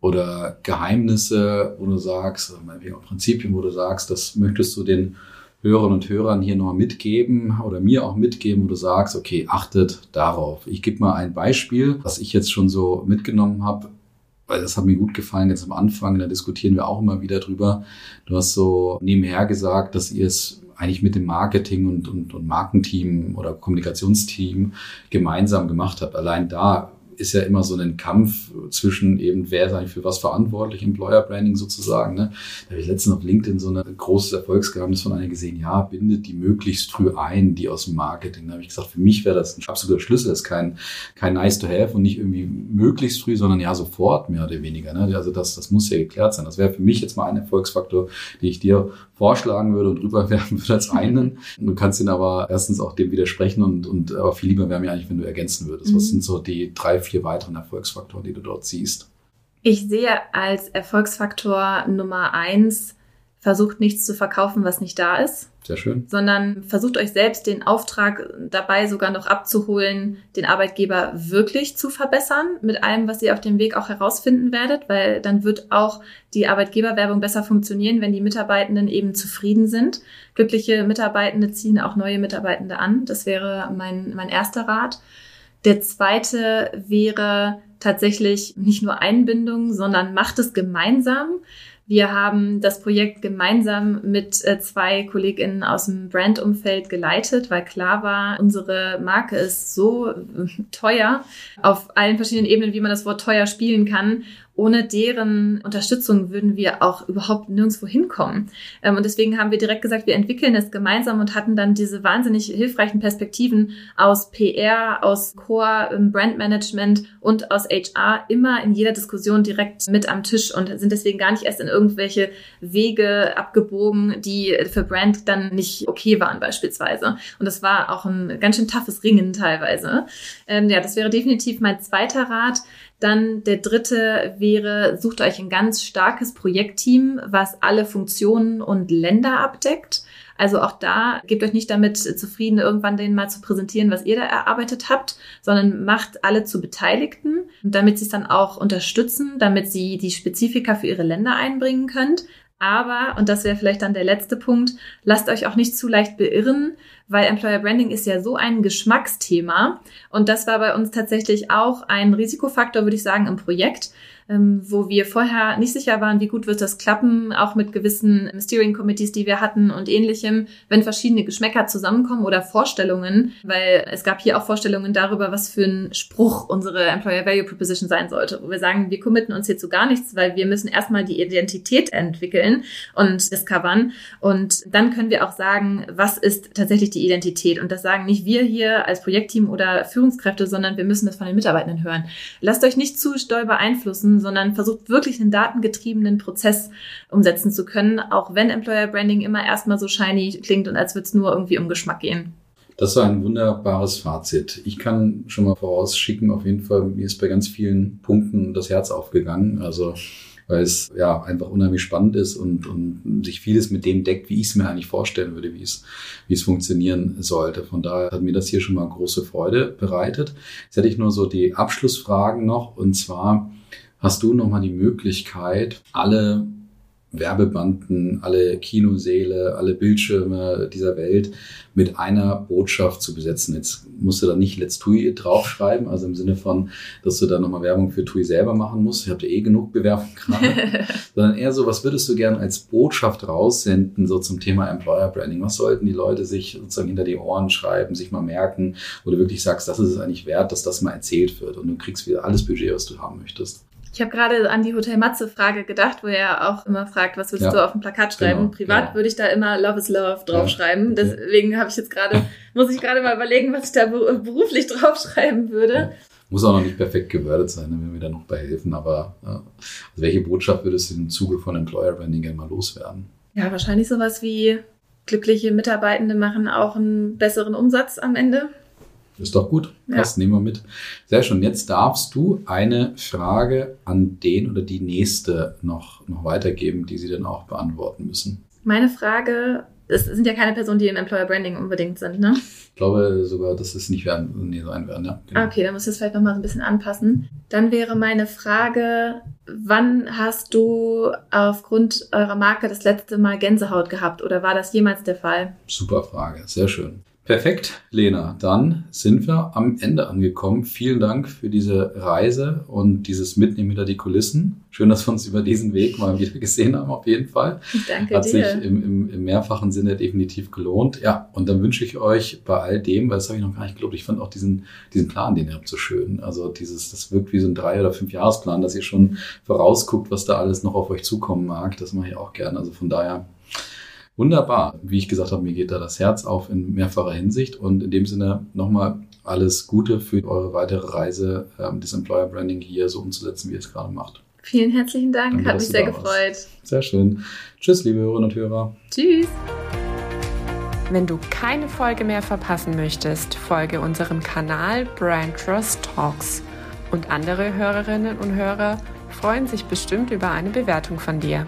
oder Geheimnisse, wo du sagst, oder Prinzipien, wo du sagst, das möchtest du den Hörerinnen und Hörern hier nochmal mitgeben oder mir auch mitgeben, wo du sagst, okay, achtet darauf. Ich gebe mal ein Beispiel, was ich jetzt schon so mitgenommen habe das hat mir gut gefallen jetzt am Anfang, da diskutieren wir auch immer wieder drüber. Du hast so nebenher gesagt, dass ihr es eigentlich mit dem Marketing und, und, und Markenteam oder Kommunikationsteam gemeinsam gemacht habt. Allein da ist ja immer so ein Kampf zwischen eben, wer ist eigentlich für was verantwortlich, Employer Branding sozusagen. Ne? Da habe ich letztens auf LinkedIn so ein großes Erfolgsgeheimnis von einer gesehen, ja, bindet die möglichst früh ein, die aus dem Marketing. Da habe ich gesagt, für mich wäre das ein absoluter Schlüssel, das ist kein, kein nice to have und nicht irgendwie möglichst früh, sondern ja sofort mehr oder weniger. Ne? Also das, das muss ja geklärt sein. Das wäre für mich jetzt mal ein Erfolgsfaktor, den ich dir vorschlagen würde und rüberwerfen würde als einen. Du kannst ihn aber erstens auch dem widersprechen und, und aber viel lieber wäre mir eigentlich, wenn du ergänzen würdest. Mhm. Was sind so die drei, vier weiteren Erfolgsfaktoren, die du dort siehst? Ich sehe als Erfolgsfaktor Nummer eins, versucht nichts zu verkaufen, was nicht da ist. Sehr schön. Sondern versucht euch selbst den Auftrag dabei sogar noch abzuholen, den Arbeitgeber wirklich zu verbessern mit allem, was ihr auf dem Weg auch herausfinden werdet, weil dann wird auch die Arbeitgeberwerbung besser funktionieren, wenn die Mitarbeitenden eben zufrieden sind. Glückliche Mitarbeitende ziehen auch neue Mitarbeitende an. Das wäre mein, mein erster Rat. Der zweite wäre tatsächlich nicht nur Einbindung, sondern macht es gemeinsam. Wir haben das Projekt gemeinsam mit äh, zwei KollegInnen aus dem Brandumfeld geleitet, weil klar war, unsere Marke ist so äh, teuer auf allen verschiedenen Ebenen, wie man das Wort teuer spielen kann ohne deren Unterstützung würden wir auch überhaupt nirgendwo hinkommen. Ähm, und deswegen haben wir direkt gesagt, wir entwickeln es gemeinsam und hatten dann diese wahnsinnig hilfreichen Perspektiven aus PR, aus Core, ähm, Brandmanagement und aus HR immer in jeder Diskussion direkt mit am Tisch und sind deswegen gar nicht erst in irgendwelche Wege abgebogen, die für Brand dann nicht okay waren beispielsweise. Und das war auch ein ganz schön toughes Ringen teilweise. Ähm, ja, das wäre definitiv mein zweiter Rat. Dann der dritte wäre, sucht euch ein ganz starkes Projektteam, was alle Funktionen und Länder abdeckt. Also auch da gebt euch nicht damit zufrieden, irgendwann denen mal zu präsentieren, was ihr da erarbeitet habt, sondern macht alle zu Beteiligten, damit sie es dann auch unterstützen, damit sie die Spezifika für ihre Länder einbringen könnt. Aber, und das wäre vielleicht dann der letzte Punkt, lasst euch auch nicht zu leicht beirren, weil Employer Branding ist ja so ein Geschmacksthema. Und das war bei uns tatsächlich auch ein Risikofaktor, würde ich sagen, im Projekt, ähm, wo wir vorher nicht sicher waren, wie gut wird das klappen, auch mit gewissen Steering Committees, die wir hatten und ähnlichem, wenn verschiedene Geschmäcker zusammenkommen oder Vorstellungen, weil es gab hier auch Vorstellungen darüber, was für ein Spruch unsere Employer Value Proposition sein sollte, wo wir sagen, wir committen uns hier zu gar nichts, weil wir müssen erstmal die Identität entwickeln und discovern und dann können wir auch sagen, was ist tatsächlich die Identität und das sagen nicht wir hier als Projektteam oder Führungskräfte, sondern wir müssen das von den Mitarbeitenden hören. Lasst euch nicht zu doll beeinflussen, sondern versucht wirklich einen datengetriebenen Prozess umsetzen zu können, auch wenn Employer Branding immer erstmal so shiny klingt und als würde es nur irgendwie um Geschmack gehen. Das war ein wunderbares Fazit. Ich kann schon mal vorausschicken, auf jeden Fall, mir ist bei ganz vielen Punkten das Herz aufgegangen. Also weil es ja einfach unheimlich spannend ist und, und sich vieles mit dem deckt, wie ich es mir eigentlich vorstellen würde, wie es, wie es funktionieren sollte. Von daher hat mir das hier schon mal große Freude bereitet. Jetzt hätte ich nur so die Abschlussfragen noch und zwar, hast du nochmal die Möglichkeit, alle Werbebanden, alle Kinosäle, alle Bildschirme dieser Welt mit einer Botschaft zu besetzen. Jetzt musst du da nicht Let's TUI draufschreiben, also im Sinne von, dass du da nochmal Werbung für TUI selber machen musst. Ich habe eh genug Bewerbung gerade. Sondern eher so, was würdest du gern als Botschaft raussenden, so zum Thema Employer Branding? Was sollten die Leute sich sozusagen hinter die Ohren schreiben, sich mal merken, wo du wirklich sagst, das ist es eigentlich wert, dass das mal erzählt wird und du kriegst wieder alles Budget, was du haben möchtest. Ich habe gerade an die Hotel Matze Frage gedacht, wo er auch immer fragt, was würdest ja. du auf dem Plakat schreiben? Genau, Privat genau. würde ich da immer Love is Love draufschreiben. Ja, okay. Deswegen habe ich jetzt gerade, muss ich gerade mal überlegen, was ich da beruflich draufschreiben würde. Ja. Muss auch noch nicht perfekt gewordet sein, wenn wir mir da noch bei helfen. Aber also welche Botschaft würdest du im Zuge von Employer Branding gerne mal loswerden? Ja, wahrscheinlich sowas wie glückliche Mitarbeitende machen auch einen besseren Umsatz am Ende. Ist doch gut. Passt, ja. nehmen wir mit. Sehr schön. Jetzt darfst du eine Frage an den oder die nächste noch, noch weitergeben, die sie dann auch beantworten müssen. Meine Frage, es sind ja keine Personen, die im Employer Branding unbedingt sind, ne? Ich glaube sogar, dass es nicht werden, nee, sein werden, ja. Genau. Okay, dann muss ich das vielleicht nochmal so ein bisschen anpassen. Dann wäre meine Frage, wann hast du aufgrund eurer Marke das letzte Mal Gänsehaut gehabt oder war das jemals der Fall? Super Frage, sehr schön. Perfekt, Lena. Dann sind wir am Ende angekommen. Vielen Dank für diese Reise und dieses Mitnehmen hinter die Kulissen. Schön, dass wir uns über diesen Weg mal wieder gesehen haben, auf jeden Fall. Danke Hat dir. sich im, im, im mehrfachen Sinne definitiv gelohnt. Ja, und dann wünsche ich euch bei all dem, weil das habe ich noch gar nicht gelobt, ich fand auch diesen, diesen Plan, den ihr habt, so schön. Also dieses, das wirkt wie so ein drei- oder fünf Jahresplan, dass ihr schon vorausguckt, was da alles noch auf euch zukommen mag. Das mache ich auch gerne. Also von daher Wunderbar. Wie ich gesagt habe, mir geht da das Herz auf in mehrfacher Hinsicht und in dem Sinne nochmal alles Gute für eure weitere Reise, ähm, das Employer Branding hier so umzusetzen, wie ihr es gerade macht. Vielen herzlichen Dank, Danke, hat mich sehr gefreut. Warst. Sehr schön. Tschüss, liebe Hörerinnen und Hörer. Tschüss. Wenn du keine Folge mehr verpassen möchtest, folge unserem Kanal Brand Trust Talks. Und andere Hörerinnen und Hörer freuen sich bestimmt über eine Bewertung von dir.